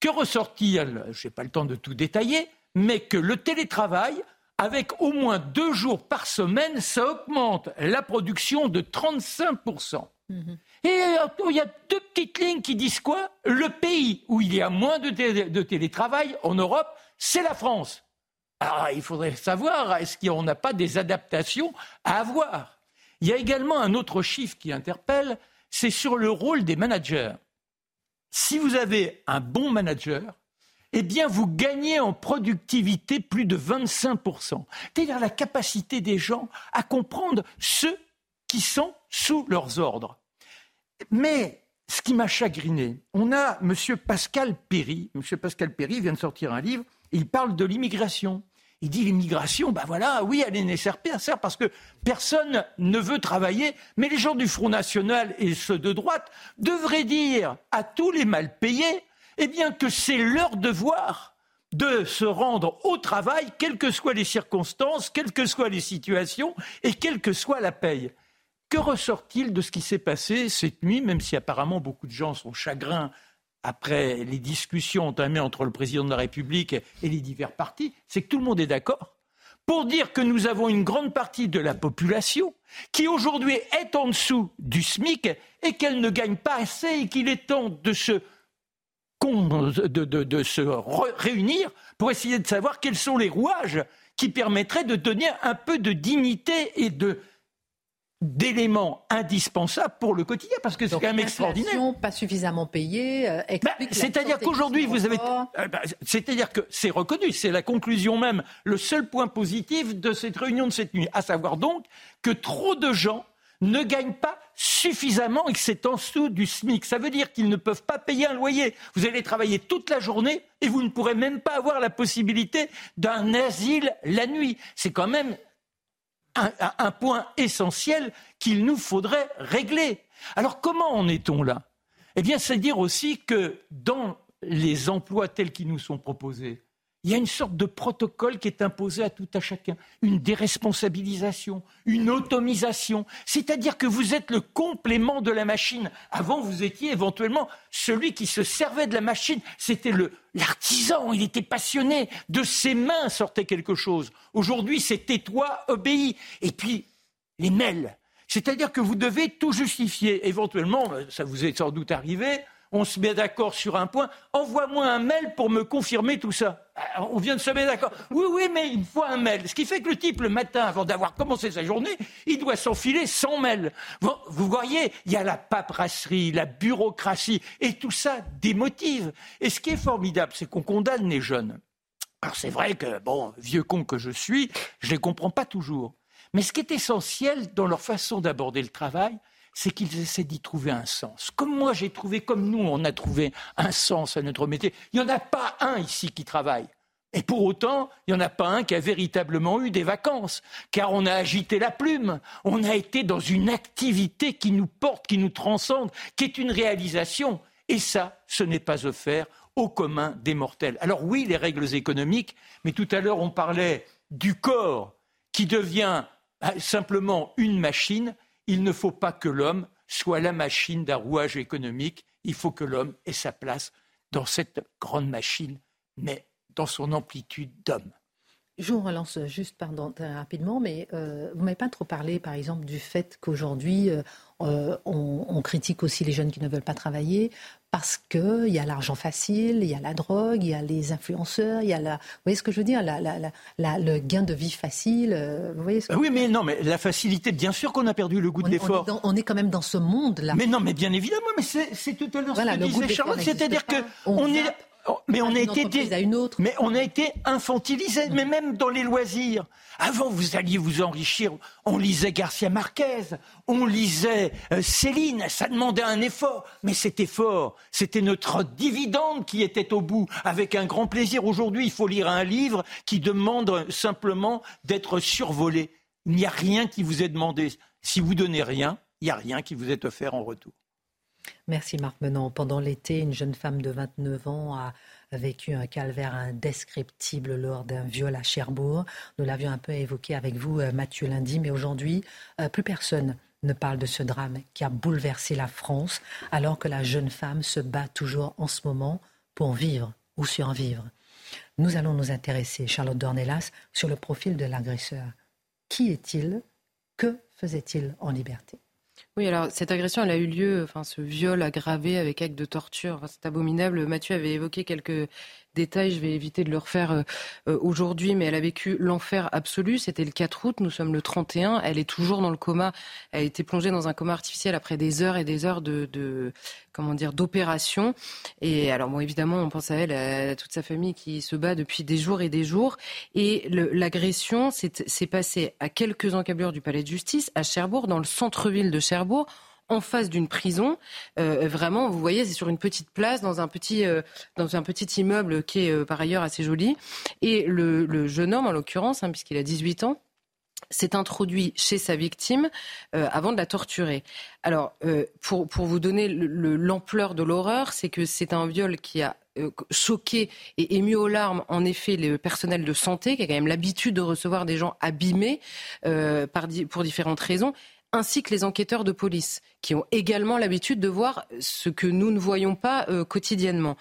Que ressortit-il Je n'ai pas le temps de tout détailler, mais que le télétravail, avec au moins deux jours par semaine, ça augmente la production de 35%. Et euh, il y a deux petites lignes qui disent quoi? Le pays où il y a moins de, télétravail en Europe, c'est la France. Alors il faudrait savoir, est-ce qu'on n'a pas des adaptations à avoir? Il y a également un autre chiffre qui interpelle, c'est sur le rôle des managers. Si vous avez un bon manager, eh bien, vous gagnez en productivité plus de 25%. C'est-à-dire la capacité des gens à comprendre ceux qui sont sous leurs ordres. Mais ce qui m'a chagriné, on a M. Pascal Perry. M. Pascal Perry vient de sortir un livre. Il parle de l'immigration. Il dit l'immigration, ben voilà, oui, elle est nécessaire parce que personne ne veut travailler, mais les gens du Front National et ceux de droite devraient dire à tous les mal payés, eh bien que c'est leur devoir de se rendre au travail, quelles que soient les circonstances, quelles que soient les situations et quelle que soit la paye. Que ressort-il de ce qui s'est passé cette nuit, même si apparemment beaucoup de gens sont chagrins après les discussions entamées entre le président de la République et les divers partis, c'est que tout le monde est d'accord pour dire que nous avons une grande partie de la population qui aujourd'hui est en dessous du SMIC et qu'elle ne gagne pas assez et qu'il est temps de se, de se réunir pour essayer de savoir quels sont les rouages qui permettraient de donner un peu de dignité et de d'éléments indispensables pour le quotidien, parce que c'est quand même extraordinaire. pas suffisamment payé. Euh, bah, c'est-à-dire qu'aujourd'hui, vous avez, euh, bah, c'est-à-dire que c'est reconnu, c'est la conclusion même, le seul point positif de cette réunion de cette nuit, à savoir donc que trop de gens ne gagnent pas suffisamment et que c'est en dessous du SMIC. Ça veut dire qu'ils ne peuvent pas payer un loyer. Vous allez travailler toute la journée et vous ne pourrez même pas avoir la possibilité d'un asile la nuit. C'est quand même un, point essentiel qu'il nous faudrait régler. Alors comment en est-on là? Eh bien, c'est dire aussi que dans les emplois tels qu'ils nous sont proposés, il y a une sorte de protocole qui est imposé à tout à chacun, une déresponsabilisation, une automisation, c'est-à-dire que vous êtes le complément de la machine. Avant, vous étiez éventuellement celui qui se servait de la machine, c'était l'artisan, il était passionné, de ses mains sortait quelque chose. Aujourd'hui, c'est tais-toi, obéis. Et puis, les mails, c'est-à-dire que vous devez tout justifier. Éventuellement, ça vous est sans doute arrivé, on se met d'accord sur un point, envoie-moi un mail pour me confirmer tout ça. on vient de se mettre d'accord. Oui, oui, mais il faut un mail. Ce qui fait que le type, le matin, avant d'avoir commencé sa journée, il doit s'enfiler 100 mails. Vous, voyez, il y a la paperasserie, la bureaucratie, et tout ça démotive. Et ce qui est formidable, c'est qu'on condamne les jeunes. Alors c'est vrai que, bon, vieux con que je suis, je ne les comprends pas toujours. Mais ce qui est essentiel dans leur façon d'aborder le travail, c'est qu'ils essaient d'y trouver un sens. Comme moi j'ai trouvé, comme nous on a trouvé un sens à notre métier. Il n'y en a pas un ici qui travaille. Et pour autant, il n'y en a pas un qui a véritablement eu des vacances, car on a agité la plume, on a été dans une activité qui nous porte, qui nous transcende, qui est une réalisation. Et ça, ce n'est pas offert au commun des mortels. Alors oui, les règles économiques, mais tout à l'heure on parlait du corps qui devient ah, simplement une machine il ne faut pas que l'homme soit la machine d'un rouage économique, il faut que l'homme ait sa place dans cette grande machine, mais dans son amplitude d'homme. Je vous relance juste, pardon, très rapidement, mais euh, vous ne m'avez pas trop parlé, par exemple, du fait qu'aujourd'hui, euh, euh, on, critique aussi les jeunes qui ne veulent pas travailler parce qu'il y a l'argent facile, il y a la drogue, il y a les influenceurs, il y a la... Vous voyez ce que je veux dire la, Le gain de vie facile, vous voyez Oui, mais non, mais la facilité, bien sûr qu'on a perdu le goût de l'effort. On, est quand même dans ce monde-là. Mais non, mais bien évidemment, mais c'est tout à l'heure ce que disait Charlotte, c'est-à-dire qu'on est... Oh, mais on a été mais on a été infantilisé, mais même dans les loisirs. Avant, vous alliez vous enrichir. On lisait Garcia Marquez, on lisait euh, Céline. Ça demandait un effort, mais cet effort, c'était notre dividende qui était au bout, avec un grand plaisir. Aujourd'hui, il faut lire un livre qui demande simplement d'être survolé. Il n'y a rien qui vous est demandé. Si vous donnez rien, il n'y a rien qui vous est offert en retour. Merci Marc Menant. Pendant l'été, une jeune femme de 29 ans a vécu un calvaire indescriptible lors d'un viol à Cherbourg. Nous l'avions un peu évoqué avec vous, euh, Mathieu Lundi, mais aujourd'hui, euh, plus personne ne parle de ce drame qui a bouleversé la France, alors que la jeune femme se bat toujours en ce moment pour vivre ou survivre. Nous allons nous intéresser, Charlotte Dornelas, sur le profil de l'agresseur. Qui est-il? Que faisait-il en liberté? Oui, alors cette agression, elle a eu lieu, enfin ce viol aggravé avec acte de torture, c'est abominable. Mathieu avait évoqué quelques détails, je vais éviter de le refaire euh, euh, aujourd'hui, mais elle a vécu l'enfer absolu. C'était le 4 août, nous sommes le 31. Elle est toujours dans le coma. Elle a été plongée dans un coma artificiel après des heures et des heures de, de comment dire, d'opération. Et alors, bon, évidemment, on pense à elle, à toute sa famille qui se bat depuis des jours et des jours. Et l'agression s'est passée à quelques encablures du palais de justice, à Cherbourg, dans le centre-ville de Cherbourg en face d'une prison. Euh, vraiment, vous voyez, c'est sur une petite place, dans un petit, euh, dans un petit immeuble qui est euh, par ailleurs assez joli. Et le, jeune homme, en l'occurrence, hein, puisqu'il a 18 ans, s'est introduit chez sa victime avant de la torturer. Alors, pour, vous donner l'ampleur de l'horreur, c'est que c'est un viol qui a choqué et ému aux larmes, en effet, le personnel de santé, qui a quand même l'habitude de recevoir des gens abîmés pour différentes raisons, ainsi que les enquêteurs de police, qui ont également l'habitude de voir ce que nous ne voyons pas euh, quotidiennement.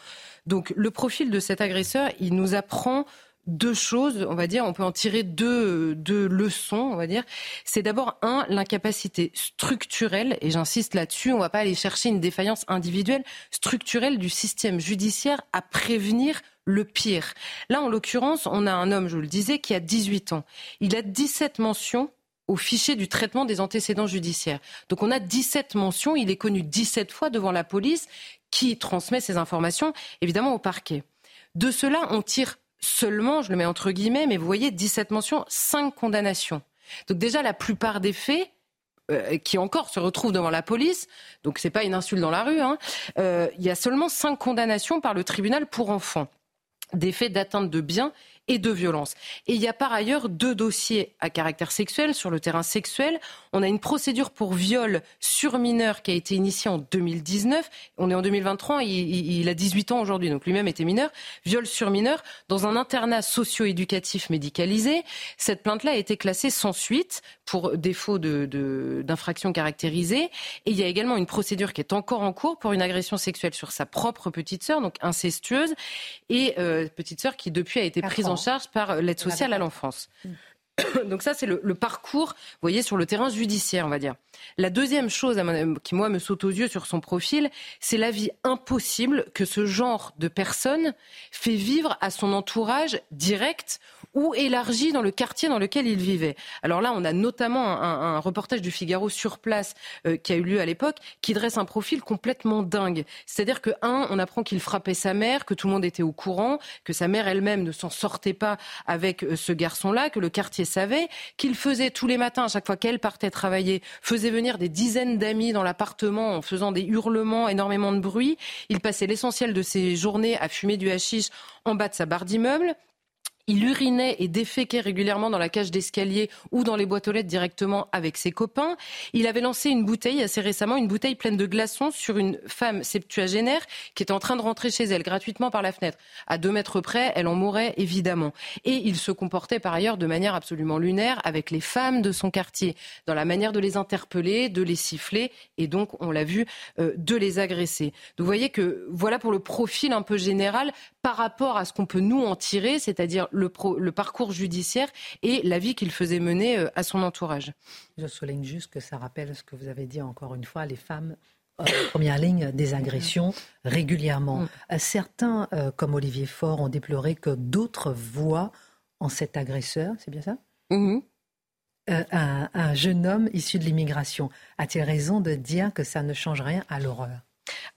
Donc le profil de cet agresseur, il nous apprend deux choses, on va dire, on peut en tirer deux, deux leçons, on va dire. C'est d'abord, un, l'incapacité structurelle, et j'insiste là-dessus, on ne va pas aller chercher une défaillance individuelle, structurelle du système judiciaire à prévenir le pire. Là, en l'occurrence, on a un homme, je vous le disais, qui a 18 ans. Il a 17 mentions au fichier du traitement des antécédents judiciaires. Donc on a 17 mentions, il est connu 17 fois devant la police qui transmet ces informations évidemment au parquet. De cela, on tire seulement, je le mets entre guillemets, mais vous voyez, 17 mentions, 5 condamnations. Donc déjà, la plupart des faits, euh, qui encore se retrouvent devant la police, donc c'est pas une insulte dans la rue, hein, euh, il y a seulement 5 condamnations par le tribunal pour enfants des faits d'atteinte de biens et de violence. Et il y a par ailleurs deux dossiers à caractère sexuel sur le terrain sexuel. On a une procédure pour viol sur mineur qui a été initiée en 2019. On est en 2023, il, il a 18 ans aujourd'hui, donc lui-même était mineur. Viol sur mineur dans un internat socio-éducatif médicalisé. Cette plainte-là a été classée sans suite pour défaut d'infraction de, caractérisée. Et il y a également une procédure qui est encore en cours pour une agression sexuelle sur sa propre petite sœur, donc incestueuse, et euh, petite sœur qui depuis a été prise en charge par l'aide sociale à l'enfance. [COUGHS] Donc ça, c'est le, parcours, vous voyez, sur le terrain judiciaire, on va dire. La deuxième chose qui, moi, me saute aux yeux sur son profil, c'est la vie impossible que ce genre de personne fait vivre à son entourage direct ou élargi dans le quartier dans lequel il vivait. Alors là, on a notamment un, reportage du Figaro sur place euh, qui a eu lieu à l'époque, qui dresse un profil complètement dingue. C'est-à-dire que, un, on apprend qu'il frappait sa mère, que tout le monde était au courant, que sa mère elle-même ne s'en sortait pas avec euh, ce garçon-là, que le quartier savait, qu'il faisait tous les matins, à chaque fois qu'elle partait travailler, faisait venir des dizaines d'amis dans l'appartement en faisant des hurlements, énormément de bruit. Il passait l'essentiel de ses journées à fumer du hashish en bas de sa barre d'immeuble. Il urinait et déféquait régulièrement dans la cage d'escalier ou dans les boîtes aux lettres directement avec ses copains. Il avait lancé une bouteille assez récemment, une bouteille pleine de glaçons sur une femme septuagénaire qui était en train de rentrer chez elle gratuitement par la fenêtre. À deux mètres près, elle en mourait évidemment. Et il se comportait par ailleurs de manière absolument lunaire avec les femmes de son quartier, dans la manière de les interpeller, de les siffler et donc, on l'a vu, euh, de les agresser. Donc vous voyez que voilà pour le profil un peu général par rapport à ce qu'on peut nous en tirer, c'est-à-dire parcours judiciaire et la vie qu'il faisait mener euh, à son entourage. Je souligne juste que ça rappelle ce que vous avez dit encore une fois, les femmes en première ligne des agressions régulièrement. Mm. Euh, certains, comme Olivier Faure, ont déploré que d'autres voient en cet agresseur, c'est bien ça? Mm-hmm. un, jeune homme issu de l'immigration. A-t-il raison de dire que ça ne change rien à l'horreur?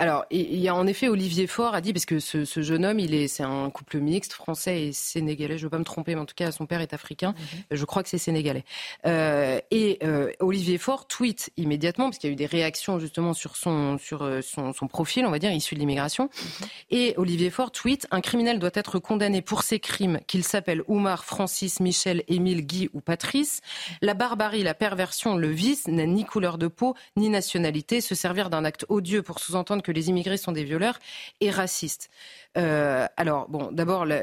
Alors, il y a en effet Olivier Faure a dit, parce que ce, jeune homme, il est, c'est un couple mixte, français et sénégalais. Je ne veux pas me tromper, mais en tout cas, son père est africain. Mhm. Je crois que c'est sénégalais. Euh, et euh, Olivier Faure tweet immédiatement, parce qu'il y a eu des réactions justement sur son sur euh, son, profil, on va dire issu de l'immigration. Mhm. Et Olivier Faure tweet un criminel doit être condamné pour ses crimes, qu'il s'appelle Oumar, Francis, Michel, Émile, Guy ou Patrice. La barbarie, la perversion, le vice n'a ni couleur de peau ni nationalité. Se servir d'un acte odieux pour sous entendre que les immigrés sont des violeurs et racistes. Euh, alors, bon, d'abord, la,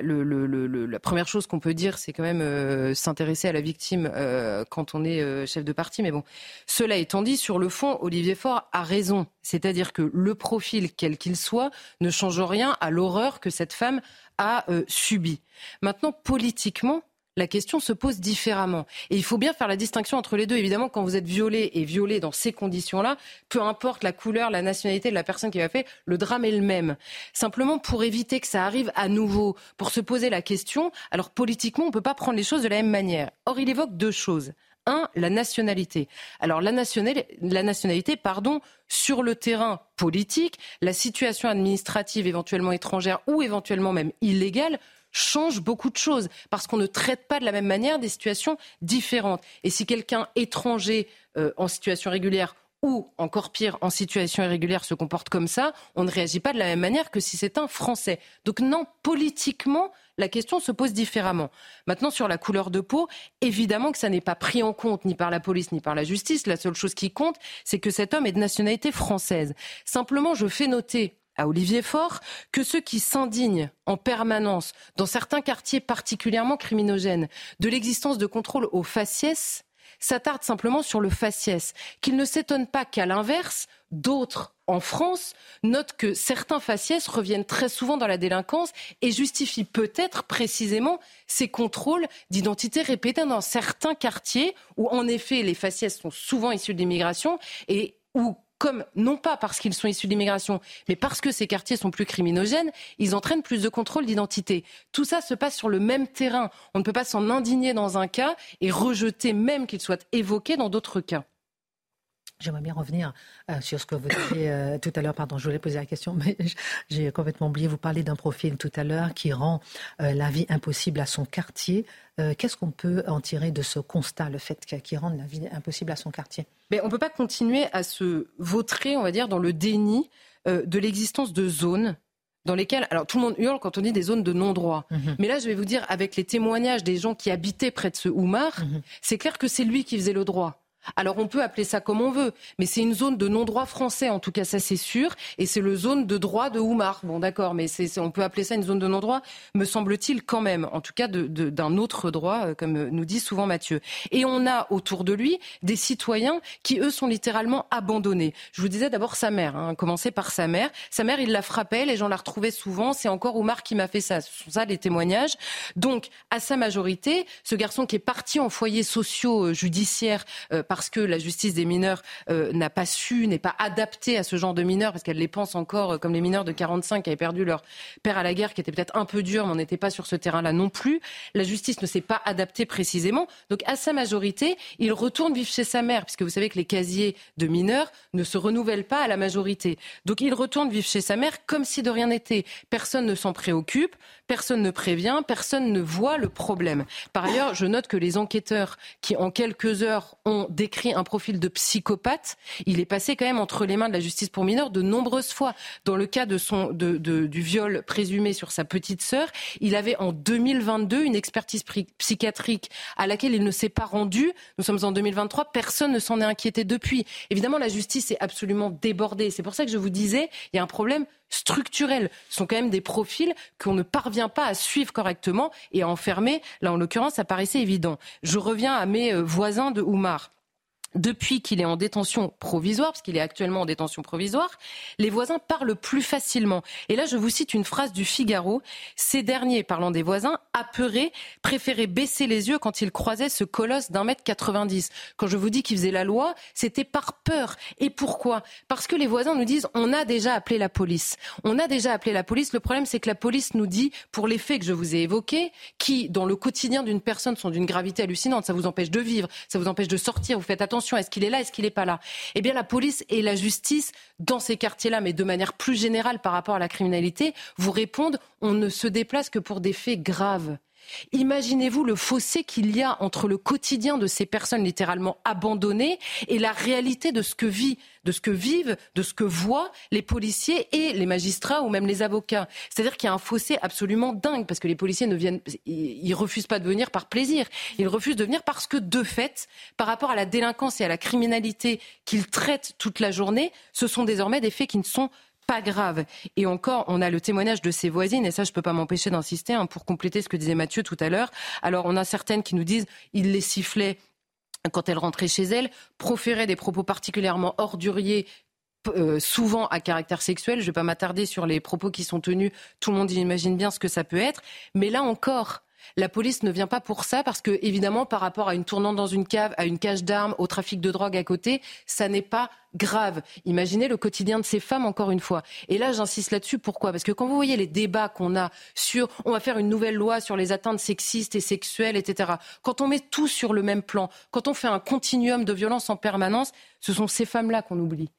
première chose qu'on peut dire, c'est quand même euh, s'intéresser à la victime euh, quand on est chef de parti. Mais bon, cela étant dit, sur le fond, Olivier Faure a raison. C'est-à-dire que le profil, quel qu'il soit, ne change rien à l'horreur que cette femme a subie. Maintenant, politiquement, la question se pose différemment. Et il faut bien faire la distinction entre les deux. Évidemment, quand vous êtes violé et violé dans ces conditions-là, peu importe la couleur, la nationalité de la personne qui l'a fait, le drame est le même. Simplement, pour éviter que ça arrive à nouveau, pour se poser la question, alors politiquement, on ne peut pas prendre les choses de la même manière. Or, il évoque deux choses. Un, la nationalité. Alors la, nationalité, pardon, sur le terrain politique, la situation administrative éventuellement étrangère ou éventuellement même illégale change beaucoup de choses parce qu'on ne traite pas de la même manière des situations différentes. Et si quelqu'un étranger euh, en situation régulière ou encore pire, en situation irrégulière, se comporte comme ça, on ne réagit pas de la même manière que si c'est un Français. Donc non, politiquement, la question se pose différemment. Maintenant, sur la couleur de peau, évidemment que ça n'est pas pris en compte ni par la police ni par la justice. La seule chose qui compte, c'est que cet homme est de nationalité française. Simplement, je fais noter à Olivier Faure que ceux qui s'indignent en permanence, dans certains quartiers particulièrement criminogènes, de l'existence de contrôles au faciès, s'attardent simplement sur le faciès, qu'ils ne s'étonnent pas qu'à l'inverse, d'autres en France notent que certains faciès reviennent très souvent dans la délinquance et justifient peut-être précisément ces contrôles d'identité répétés dans certains quartiers où en effet les faciès sont souvent issus de l'immigration et où comme non pas parce qu'ils sont issus d'immigration, mais parce que ces quartiers sont plus criminogènes, ils entraînent plus de contrôle d'identité. Tout ça se passe sur le même terrain. On ne peut pas s'en indigner dans un cas et rejeter même qu'il soit évoqué dans d'autres cas. J'aimerais bien revenir euh, sur ce que vous disiez euh, tout à l'heure. Pardon, je voulais poser la question, [LAUGHS] mais j'ai complètement oublié. Vous parlez d'un profil tout à l'heure qui rend euh, la vie impossible à son quartier. Qu'est-ce qu'on peut en tirer de ce constat, le fait qu'il rende la vie impossible à son quartier? Mais On ne peut pas continuer à se vautrer, on va dire, dans le déni de l'existence de zones dans lesquelles, alors tout le monde hurle quand on dit des zones de non-droit. Mhm. Mais là, je vais vous dire, avec les témoignages des gens qui habitaient près de ce Oumar, mhm. c'est clair que c'est lui qui faisait le droit. Alors on peut appeler ça comme on veut, mais c'est une zone de non-droit français, en tout cas ça c'est sûr, et c'est le zone de droit de Oumar. Bon d'accord, mais on peut appeler ça une zone de non-droit, me semble-t-il quand même, en tout cas d'un autre droit, euh, comme nous dit souvent Mathieu. Et on a autour de lui des citoyens qui, eux, sont littéralement abandonnés. Je vous disais d'abord sa mère, hein, commencer par sa mère. Sa mère, il la frappait, les gens la retrouvaient souvent, c'est encore Oumar qui m'a fait ça, ce sont ça les témoignages. Donc, à sa majorité, ce garçon qui est parti en foyer socio-judiciaire euh, parce que la justice des mineurs euh, n'a pas su, n'est pas adaptée à ce genre de mineurs, parce qu'elle les pense encore euh, comme les mineurs de 45 qui avaient perdu leur père à la guerre, qui était peut-être un peu dur, mais on n'était pas sur ce terrain-là non plus. La justice ne s'est pas adaptée précisément. Donc, à sa majorité, il retourne vivre chez sa mère, puisque vous savez que les casiers de mineurs ne se renouvellent pas à la majorité. Donc, il retourne vivre chez sa mère comme si de rien n'était. Personne ne s'en préoccupe, personne ne prévient, personne ne voit le problème. Par ailleurs, je note que les enquêteurs qui, en quelques heures, ont décrit un profil de psychopathe, il est passé quand même entre les mains de la justice pour mineurs de nombreuses fois. Dans le cas de son, du viol présumé sur sa petite sœur, il avait en 2022 une expertise psychiatrique à laquelle il ne s'est pas rendu. Nous sommes en 2023, personne ne s'en est inquiété depuis. Évidemment, la justice est absolument débordée. C'est pour ça que je vous disais, il y a un problème structurel. Ce sont quand même des profils qu'on ne parvient pas à suivre correctement et à enfermer. Là, en l'occurrence, ça paraissait évident. Je reviens à mes euh, voisins de Oumar. Depuis qu'il est en détention provisoire, parce qu'il est actuellement en détention provisoire, les voisins parlent plus facilement. Et là, je vous cite une phrase du Figaro. Ces derniers, parlant des voisins, apeurés, préféraient baisser les yeux quand ils croisaient ce colosse d'un mètre 90. Quand je vous dis qu'ils faisaient la loi, c'était par peur. Et pourquoi? Parce que les voisins nous disent, on a déjà appelé la police. On a déjà appelé la police. Le problème, c'est que la police nous dit, pour les faits que je vous ai évoqués, qui, dans le quotidien d'une personne, sont d'une gravité hallucinante, ça vous empêche de vivre, ça vous empêche de sortir, vous faites attention est-ce qu'il est là Est-ce qu'il n'est pas là? Eh bien, la police et la justice, dans ces quartiers-là, mais de manière plus générale par rapport à la criminalité, vous répondent on ne se déplace que pour des faits graves. Imaginez-vous le fossé qu'il y a entre le quotidien de ces personnes littéralement abandonnées et la réalité de ce que vit, de ce que vivent, de ce que voient les policiers et les magistrats ou même les avocats. C'est-à-dire qu'il y a un fossé absolument dingue parce que les policiers ne viennent, ils refusent pas de venir par plaisir. Ils refusent de venir parce que de fait, par rapport à la délinquance et à la criminalité qu'ils traitent toute la journée, ce sont désormais des faits qui ne sont pas grave. Et encore, on a le témoignage de ses voisines, et ça, je peux pas m'empêcher d'insister, hein, pour compléter ce que disait Mathieu tout à l'heure. Alors, on a certaines qui nous disent, il les sifflait quand elle rentrait chez elle, proférait des propos particulièrement orduriers euh, souvent à caractère sexuel. Je ne vais pas m'attarder sur les propos qui sont tenus. Tout le monde imagine bien ce que ça peut être. Mais là encore, la police ne vient pas pour ça parce que, évidemment, par rapport à une tournante dans une cave, à une cage d'armes, au trafic de drogue à côté, ça n'est pas grave. Imaginez le quotidien de ces femmes, encore une fois. Et là, j'insiste là-dessus. Pourquoi? Parce que quand vous voyez les débats qu'on a sur on va faire une nouvelle loi sur les atteintes sexistes et sexuelles, etc., quand on met tout sur le même plan, quand on fait un continuum de violence en permanence, ce sont ces femmes-là qu'on oublie.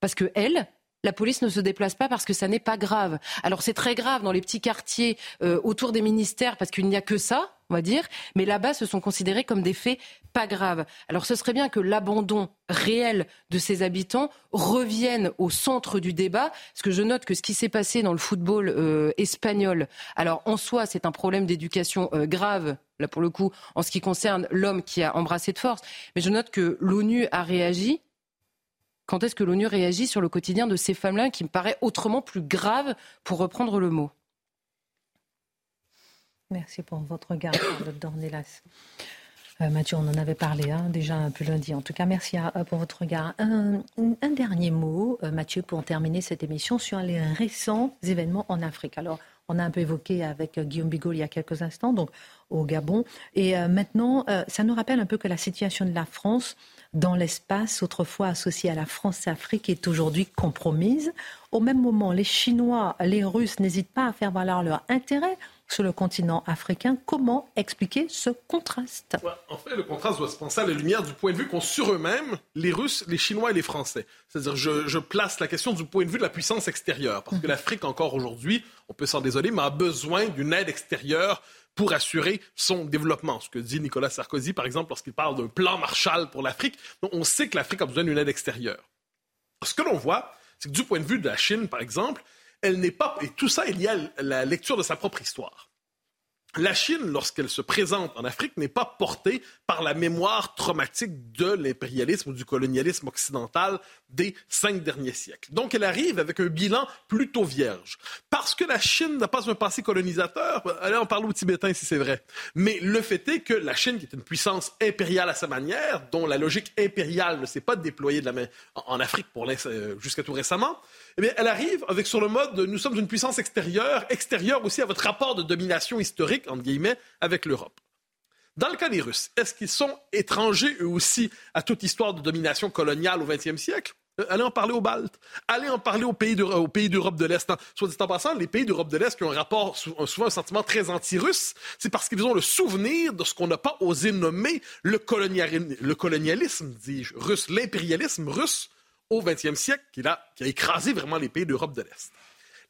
Parce que elles, la police ne se déplace pas parce que ça n'est pas grave. Alors c'est très grave dans les petits quartiers euh, autour des ministères parce qu'il n'y a que ça, on va dire, mais là-bas ce sont considérés comme des faits pas graves. Alors ce serait bien que l'abandon réel de ces habitants revienne au centre du débat, parce que je note que ce qui s'est passé dans le football euh, espagnol, alors en soi c'est un problème d'éducation euh, grave là pour le coup, en ce qui concerne l'homme qui a embrassé de force. Mais je note que l'ONU a réagi quand est-ce que l'ONU réagit sur le quotidien de ces femmes-là qui me paraît autrement plus grave, pour reprendre le mot? Merci pour votre regard, [COUGHS] Dr Dornelas. Euh, Mathieu, on en avait parlé hein, déjà un peu lundi. En tout cas, merci pour votre regard. Un, dernier mot, euh, Mathieu, pour terminer cette émission sur les récents événements en Afrique. Alors, on a un peu évoqué avec euh, Guillaume Bigot il y a quelques instants, donc au Gabon. Et maintenant, ça nous rappelle un peu que la situation de la France dans l'espace, autrefois associé à la France-Afrique, est aujourd'hui compromise. Au même moment, les Chinois, les Russes n'hésitent pas à faire valoir leur intérêt sur le continent africain. Comment expliquer ce contraste? En fait, le contraste doit se penser à la lumière du point de vue qu'ont sur eux-mêmes les Russes, les Chinois et les Français. C'est-à-dire, je, je, place la question du point de vue de la puissance extérieure, parce que mhm. l'Afrique, encore aujourd'hui, on peut s'en désoler, mais a besoin d'une aide extérieure pour assurer son développement. Ce que dit Nicolas Sarkozy, par exemple, lorsqu'il parle d'un plan Marshall pour l'Afrique, on sait que l'Afrique a besoin d'une aide extérieure. Ce que l'on voit, c'est que du point de vue de la Chine, par exemple, elle n'est pas, et tout ça, il y a la lecture de sa propre histoire la Chine, lorsqu'elle se présente en Afrique, n'est pas portée par la mémoire traumatique de l'impérialisme ou du colonialisme occidental des cinq derniers siècles. Donc, elle arrive avec un bilan plutôt vierge. Parce que la Chine n'a pas un passé colonisateur, allez en parler aux Tibétains si c'est vrai. Mais le fait est que la Chine, qui est une puissance impériale à sa manière, dont la logique impériale ne s'est pas déployée de la main en Afrique euh, jusqu'à tout récemment, eh elle arrive avec sur le mode nous sommes une puissance extérieure, extérieure aussi à votre rapport de domination historique, entre guillemets, avec l'Europe. Dans le cas des Russes, est-ce qu'ils sont étrangers eux aussi à toute histoire de domination coloniale au XXe siècle? Euh, Allez en parler aux Baltes. Allez en parler aux pays d'Europe de l'Est. Soit dit en passant, les pays d'Europe de l'Est qui ont un rapport, souvent un sentiment très anti-russe, c'est parce qu'ils ont le souvenir de ce qu'on n'a pas osé nommer le, le colonialisme, dis-je, russe, l'impérialisme russe au XXe siècle qui a, qui a écrasé vraiment les pays d'Europe de l'Est.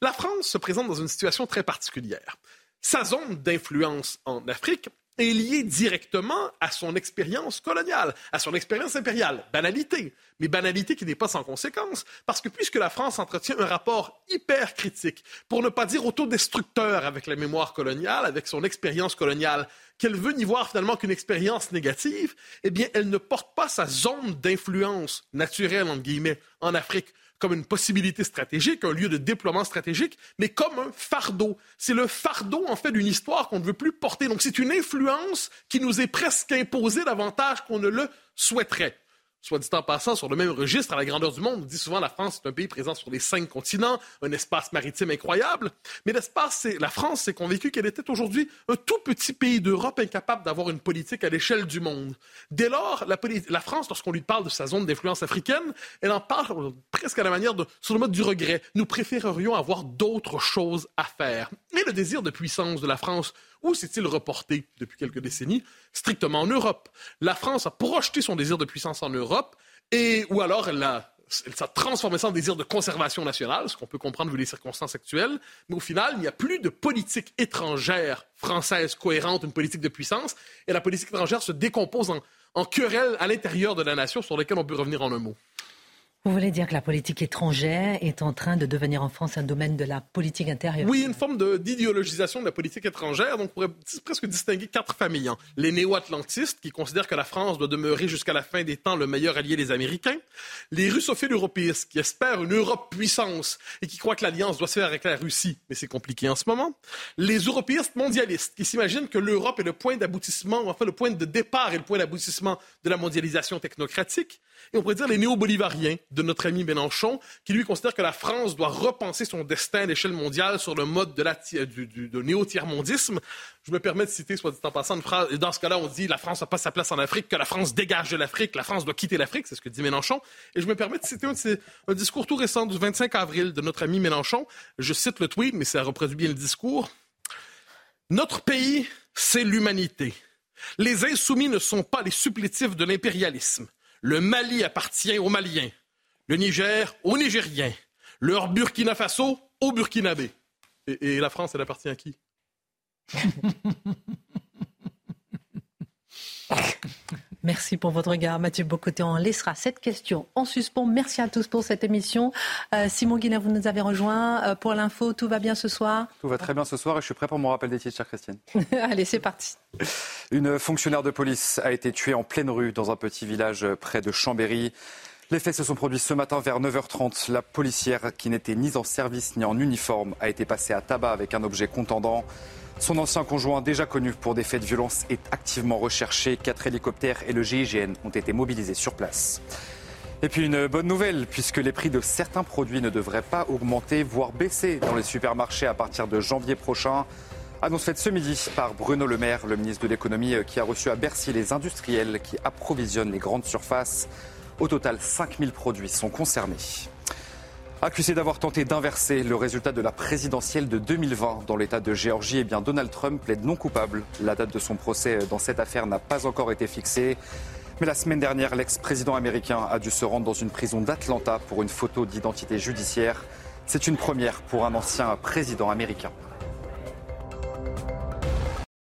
La France se présente dans une situation très particulière. Sa zone d'influence en Afrique est liée directement à son expérience coloniale, à son expérience impériale. Banalité, mais banalité qui n'est pas sans conséquence, parce que puisque la France entretient un rapport hyper critique, pour ne pas dire autodestructeur avec la mémoire coloniale, avec son expérience coloniale, qu'elle veut n'y voir finalement qu'une expérience négative, eh bien, elle ne porte pas sa zone d'influence naturelle, entre guillemets, en Afrique comme une possibilité stratégique, un lieu de déploiement stratégique, mais comme un fardeau. C'est le fardeau, en fait, d'une histoire qu'on ne veut plus porter. Donc, c'est une influence qui nous est presque imposée davantage qu'on ne le souhaiterait. Soit dit en passant, sur le même registre à la grandeur du monde. On dit souvent la France est un pays présent sur les cinq continents, un espace maritime incroyable. Mais l'espace, la France s'est convaincue qu'elle était aujourd'hui un tout petit pays d'Europe incapable d'avoir une politique à l'échelle du monde. Dès lors, la, la France, lorsqu'on lui parle de sa zone d'influence africaine, elle en parle presque à la manière de, sur le mode du regret. Nous préférerions avoir d'autres choses à faire. Et le désir de puissance de la France où s'est-il reporté depuis quelques décennies? Strictement en Europe. La France a projeté son désir de puissance en Europe, et, ou alors elle s'est transformé ça en désir de conservation nationale, ce qu'on peut comprendre vu les circonstances actuelles. Mais au final, il n'y a plus de politique étrangère française cohérente, une politique de puissance, et la politique étrangère se décompose en, en querelles à l'intérieur de la nation sur lesquelles on peut revenir en un mot. Vous voulez dire que la politique étrangère est en train de devenir en France un domaine de la politique intérieure? Oui, une forme d'idéologisation de, la politique étrangère. Donc, on pourrait presque distinguer quatre familles. Hein. Les néo-atlantistes, qui considèrent que la France doit demeurer jusqu'à la fin des temps le meilleur allié des Américains. Les russophiles européistes, qui espèrent une Europe puissance et qui croient que l'alliance doit se faire avec la Russie, mais c'est compliqué en ce moment. Les européistes mondialistes, qui s'imaginent que l'Europe est le point d'aboutissement, enfin le point de départ et le point d'aboutissement de la mondialisation technocratique. Et on pourrait dire les néo-bolivariens, de notre ami Mélenchon, qui lui considère que la France doit repenser son destin à l'échelle mondiale sur le mode de, la, du, néo-tiers-mondisme. Je me permets de citer, soit dit en passant, une phrase. Dans ce cas-là, on dit la France n'a pas sa place en Afrique, que la France dégage de l'Afrique, la France doit quitter l'Afrique, c'est ce que dit Mélenchon. Et je me permets de citer un, discours tout récent du 25 avril de notre ami Mélenchon. Je cite le tweet, mais ça reproduit bien le discours. Notre pays, c'est l'humanité. Les insoumis ne sont pas les supplétifs de l'impérialisme. Le Mali appartient aux Maliens le Niger aux Nigériens, leur Burkina Faso aux Burkinabés. Et, et la France, elle appartient à qui? [LAUGHS] Merci pour votre regard, Mathieu Bocoté. On laissera cette question en suspens. Merci à tous pour cette émission. Euh, Simon Guinet, vous nous avez rejoint euh, pour l'info. Tout va bien ce soir? Tout va très bien ce soir et je suis prêt pour mon rappel des titres, chère Christiane. [LAUGHS] Allez, c'est parti. Une fonctionnaire de police a été tuée en pleine rue dans un petit village près de Chambéry. Les faits se sont produits ce matin vers 9h30. La policière, qui n'était ni en service ni en uniforme, a été passée à tabac avec un objet contendant. Son ancien conjoint, déjà connu pour des faits de violence, est activement recherché. Quatre hélicoptères et le GIGN ont été mobilisés sur place. Et puis une bonne nouvelle, puisque les prix de certains produits ne devraient pas augmenter, voire baisser dans les supermarchés à partir de janvier prochain. Annonce faite ce midi par Bruno Le Maire, le ministre de l'économie, qui a reçu à Bercy les industriels qui approvisionnent les grandes surfaces. Au total, 5000 produits sont concernés. Accusé d'avoir tenté d'inverser le résultat de la présidentielle de 2020 dans l'État de Géorgie, eh bien Donald Trump plaide non coupable. La date de son procès dans cette affaire n'a pas encore été fixée. Mais la semaine dernière, l'ex-président américain a dû se rendre dans une prison d'Atlanta pour une photo d'identité judiciaire. C'est une première pour un ancien président américain.